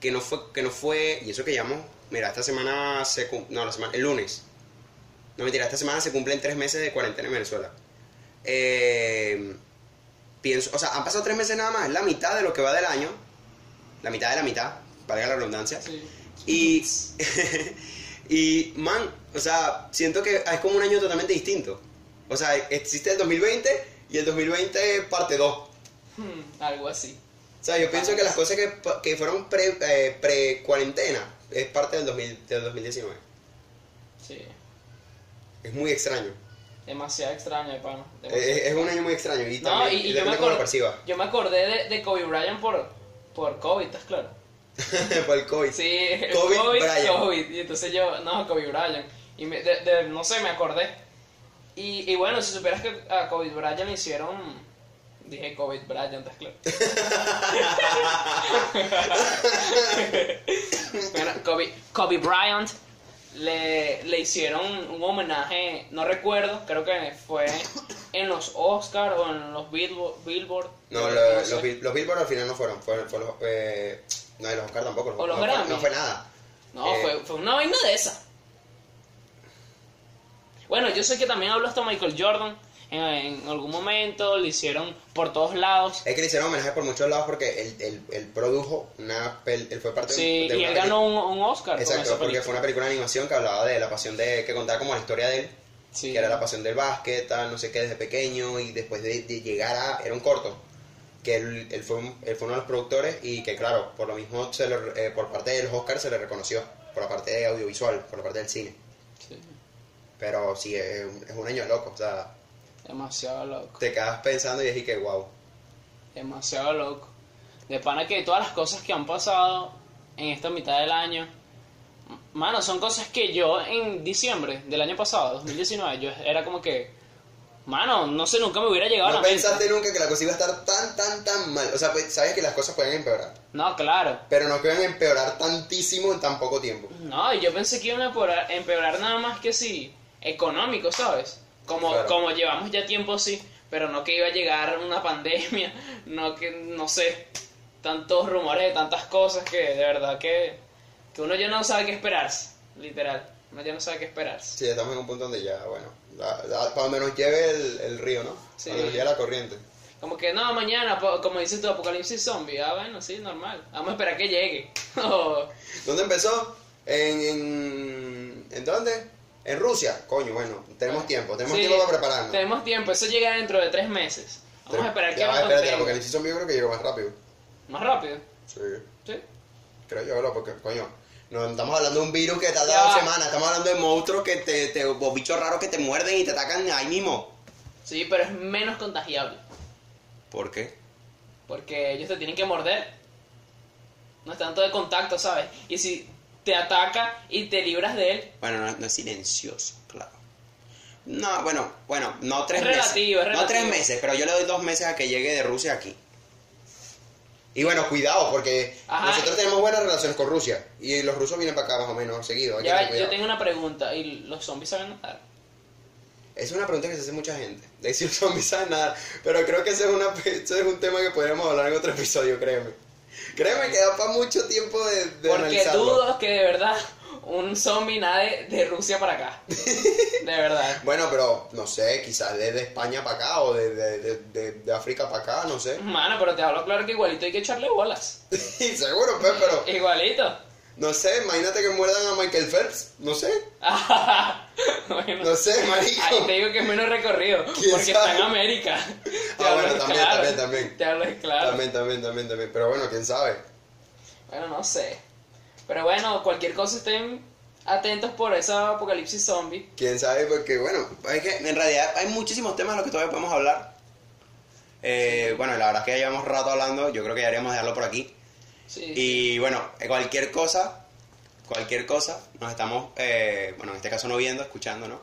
Speaker 1: que no fue, que no fue, y eso que llamamos, mira, esta semana, se, no, la semana, el lunes, No mentira, esta semana se cumplen tres meses de cuarentena en Venezuela. Eh, pienso, o sea, han pasado tres meses nada más, es la mitad de lo que va del año. La mitad de la mitad, valga la redundancia.
Speaker 2: Sí.
Speaker 1: Y, *laughs* y, man, o sea, siento que es como un año totalmente distinto. O sea, existe el 2020 y el 2020 parte 2.
Speaker 2: Hmm, algo así.
Speaker 1: O sea, yo pienso que las cosas que, que fueron eh, pre-cuarentena es parte del, 2000, del 2019.
Speaker 2: Sí.
Speaker 1: Es muy extraño.
Speaker 2: Demasiado extraño, pana.
Speaker 1: Es, es un año muy extraño y
Speaker 2: No,
Speaker 1: también
Speaker 2: y, y yo,
Speaker 1: depende
Speaker 2: me
Speaker 1: cómo lo
Speaker 2: acordé,
Speaker 1: perciba.
Speaker 2: yo me acordé de, de Kobe Bryant por, por COVID, ¿estás claro? *laughs*
Speaker 1: Por el COVID.
Speaker 2: Sí, el COVID. COVID. Y entonces yo, no, Kobe Bryant. Y me, de, de- no sé, me acordé. Y, y bueno, si supieras que a Kobe Bryant le hicieron. Dije Kobe Bryant, ¿estás claro? bueno, Kobe, Kobe Bryant le, le hicieron un homenaje, no recuerdo, creo que fue en los Oscars o en los Billboard.
Speaker 1: No,
Speaker 2: no
Speaker 1: lo-
Speaker 2: sé.
Speaker 1: los, los Billboard al final no fueron. Fueron, fueron los, eh, no, y los Oscar tampoco.
Speaker 2: O los
Speaker 1: no, fue,
Speaker 2: Grammy.
Speaker 1: no fue nada.
Speaker 2: No,
Speaker 1: Eh,
Speaker 2: fue, fue una vaina de esa. Bueno, yo sé que también habló hasta Michael Jordan. En, en algún momento le hicieron por todos lados.
Speaker 1: Es que le hicieron homenaje por muchos lados porque él, él, él produjo una él fue parte de-
Speaker 2: Sí,
Speaker 1: de
Speaker 2: y
Speaker 1: una
Speaker 2: él ganó un, un Oscar
Speaker 1: Exacto, porque
Speaker 2: película.
Speaker 1: fue una película de animación que hablaba de la pasión de que contaba como la historia de él,
Speaker 2: Sí.
Speaker 1: que era la pasión del básquet, tal, no sé qué desde pequeño y después de, de llegar a era un corto que él, él fue un- él fue uno de los productores y que claro, por lo mismo se le- eh, por parte de los Oscars se le reconoció por la parte de audiovisual, por la parte del cine.
Speaker 2: Sí,
Speaker 1: Pero sí es, un- es un año loco, o sea,
Speaker 2: demasiado loco.
Speaker 1: te quedas pensando y es que wow.
Speaker 2: Demasiado loco. De pana que todas las cosas que han pasado en esta mitad del año. Mano, son cosas que yo en diciembre del año pasado, 2019, yo era como que. Mano, no sé, nunca me hubiera llegado a
Speaker 1: No
Speaker 2: la mente.
Speaker 1: pensaste nunca que la cosa iba a estar tan, tan, tan mal. O sea, pues, sabes que las cosas pueden empeorar.
Speaker 2: No, claro.
Speaker 1: Pero no a empeorar tantísimo en tan poco tiempo.
Speaker 2: No, y yo pensé que iban a empeorar, empeorar nada más que sí, económico, ¿sabes? Como,
Speaker 1: Claro.
Speaker 2: como llevamos ya tiempo sí, pero no que iba a llegar una pandemia, *laughs* no que, no sé, tantos rumores de tantas cosas que de verdad que, que uno ya no sabe qué esperarse, literal, uno ya no sabe qué esperarse.
Speaker 1: Sí, estamos en un punto donde ya, bueno, la- la- para donde nos lleve el, el río, ¿no?
Speaker 2: Sí.
Speaker 1: Donde nos lleve la corriente.
Speaker 2: Como que no, mañana, como dices tu apocalipsis zombie, ah, bueno, sí, normal, vamos a esperar que llegue. *laughs*
Speaker 1: ¿Dónde empezó? En, en, ¿en dónde? En Rusia. Coño, bueno, tenemos tiempo, tenemos
Speaker 2: Sí,
Speaker 1: tiempo para prepararnos.
Speaker 2: Tenemos tiempo, eso llega dentro de tres meses. Vamos a esperar que
Speaker 1: ya,
Speaker 2: nos
Speaker 1: espérate, el apocalipsis zombie yo creo que llegó más rápido.
Speaker 2: Más rápido,
Speaker 1: Sí,
Speaker 2: ¿sí?
Speaker 1: creo yo, ¿no? porque, coño, no estamos hablando de un virus que tarda
Speaker 2: Ya.
Speaker 1: dos semanas, estamos hablando de monstruos que te, te, o bichos raros que te muerden y te atacan ahí mismo.
Speaker 2: Sí, pero es menos contagiable.
Speaker 1: ¿Por qué?
Speaker 2: Porque ellos te tienen que morder. No es tanto de contacto, ¿sabes? Y si te ataca y te libras de él,
Speaker 1: Bueno, no, no es silencioso, claro. No, bueno, bueno, no tres
Speaker 2: Es
Speaker 1: meses.
Speaker 2: relativo, es
Speaker 1: No tres
Speaker 2: relativo.
Speaker 1: meses, pero yo le doy dos meses a que llegue de Rusia aquí. Y bueno, cuidado, porque
Speaker 2: Ajá.
Speaker 1: nosotros tenemos buenas relaciones con Rusia. Y los rusos vienen para acá más o menos seguido. hay
Speaker 2: ya, yo tengo una pregunta. ¿Y los zombies saben nadar?
Speaker 1: Es una pregunta que se hace mucha gente. De si los zombies saben nadar. Pero creo que ese es, una, ese es un tema que podríamos hablar en otro episodio, créeme. Créeme que da para mucho tiempo de, de
Speaker 2: Porque
Speaker 1: analizarlo.
Speaker 2: dudo que de verdad un zombie nade de Rusia para acá. De verdad. *laughs*
Speaker 1: Bueno, pero no sé, quizás desde España para acá o de, de, de, de- de África para acá, no sé.
Speaker 2: Mano, pero te hablo claro que igualito hay que echarle bolas. *laughs*
Speaker 1: Seguro, pues, pero
Speaker 2: Igualito.
Speaker 1: no sé, imagínate que muerdan a Michael Phelps, no sé, *laughs*
Speaker 2: bueno,
Speaker 1: no sé, marico.
Speaker 2: ahí te digo que es menos recorrido.
Speaker 1: ¿Quién
Speaker 2: Porque
Speaker 1: sabe?
Speaker 2: está en América. Te
Speaker 1: Ah, bueno, también,
Speaker 2: claro.
Speaker 1: también, también.
Speaker 2: Te hablo claro.
Speaker 1: También, también, también, también. Pero bueno, quién sabe.
Speaker 2: Bueno, no sé. Pero bueno, cualquier cosa estén atentos por esa apocalipsis zombie.
Speaker 1: Quién sabe, porque bueno, es que en realidad hay muchísimos temas de los que todavía podemos hablar. Eh, bueno, la verdad es que ya llevamos rato hablando, yo creo que ya deberíamos dejarlo por aquí.
Speaker 2: Sí.
Speaker 1: Y bueno, eh, cualquier cosa, cualquier cosa, nos estamos, eh, bueno, en este caso no viendo, escuchando, ¿no?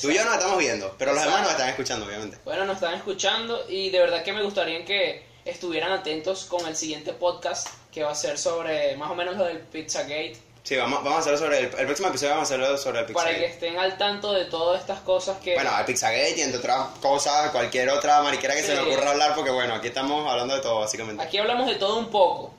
Speaker 1: Tú y yo nos estamos viendo, pero los demás nos están escuchando, obviamente.
Speaker 2: Bueno, nos están escuchando y de verdad que me gustaría que estuvieran atentos con el siguiente podcast que va a ser sobre más o menos lo del Pizzagate.
Speaker 1: Sí, vamos, vamos a hacerlo sobre el, el próximo episodio vamos a hacerlo sobre el
Speaker 2: Para que
Speaker 1: Pizzagate.
Speaker 2: estén al tanto de todas estas cosas que...
Speaker 1: Bueno, el Pizzagate y entre otras cosas, cualquier otra mariquera que se me
Speaker 2: Sí.
Speaker 1: ocurra hablar, porque bueno, aquí estamos hablando de todo, básicamente.
Speaker 2: Aquí hablamos de todo un poco,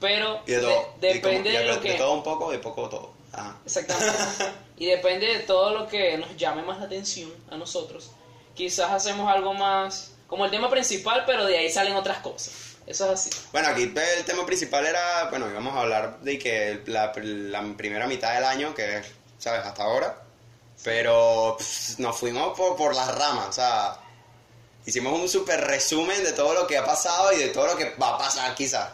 Speaker 2: pero
Speaker 1: Y de todo.
Speaker 2: de-
Speaker 1: Y como-
Speaker 2: depende
Speaker 1: y
Speaker 2: de
Speaker 1: de
Speaker 2: lo que...
Speaker 1: todo un poco, de poco todo. Ajá.
Speaker 2: Exactamente. *laughs* Y depende de todo lo que nos llame más la atención a nosotros. Quizás hacemos algo más como el tema principal, pero de ahí salen otras cosas. Eso es así.
Speaker 1: Bueno, aquí el tema principal era, bueno, íbamos a hablar de que la, la primera mitad del año, que es, ¿sabes? Hasta ahora. Pero pff, nos fuimos por, por las ramas, o sea, hicimos un super resumen de todo lo que ha pasado y de todo lo que va a pasar quizás.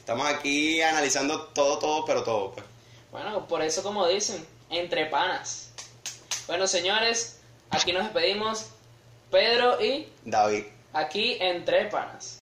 Speaker 1: Estamos aquí analizando todo, todo, pero todo. Pues.
Speaker 2: Bueno, por eso como dicen, entre panas. Bueno, señores, aquí nos despedimos. Pedro y
Speaker 1: David.
Speaker 2: aquí entre panas.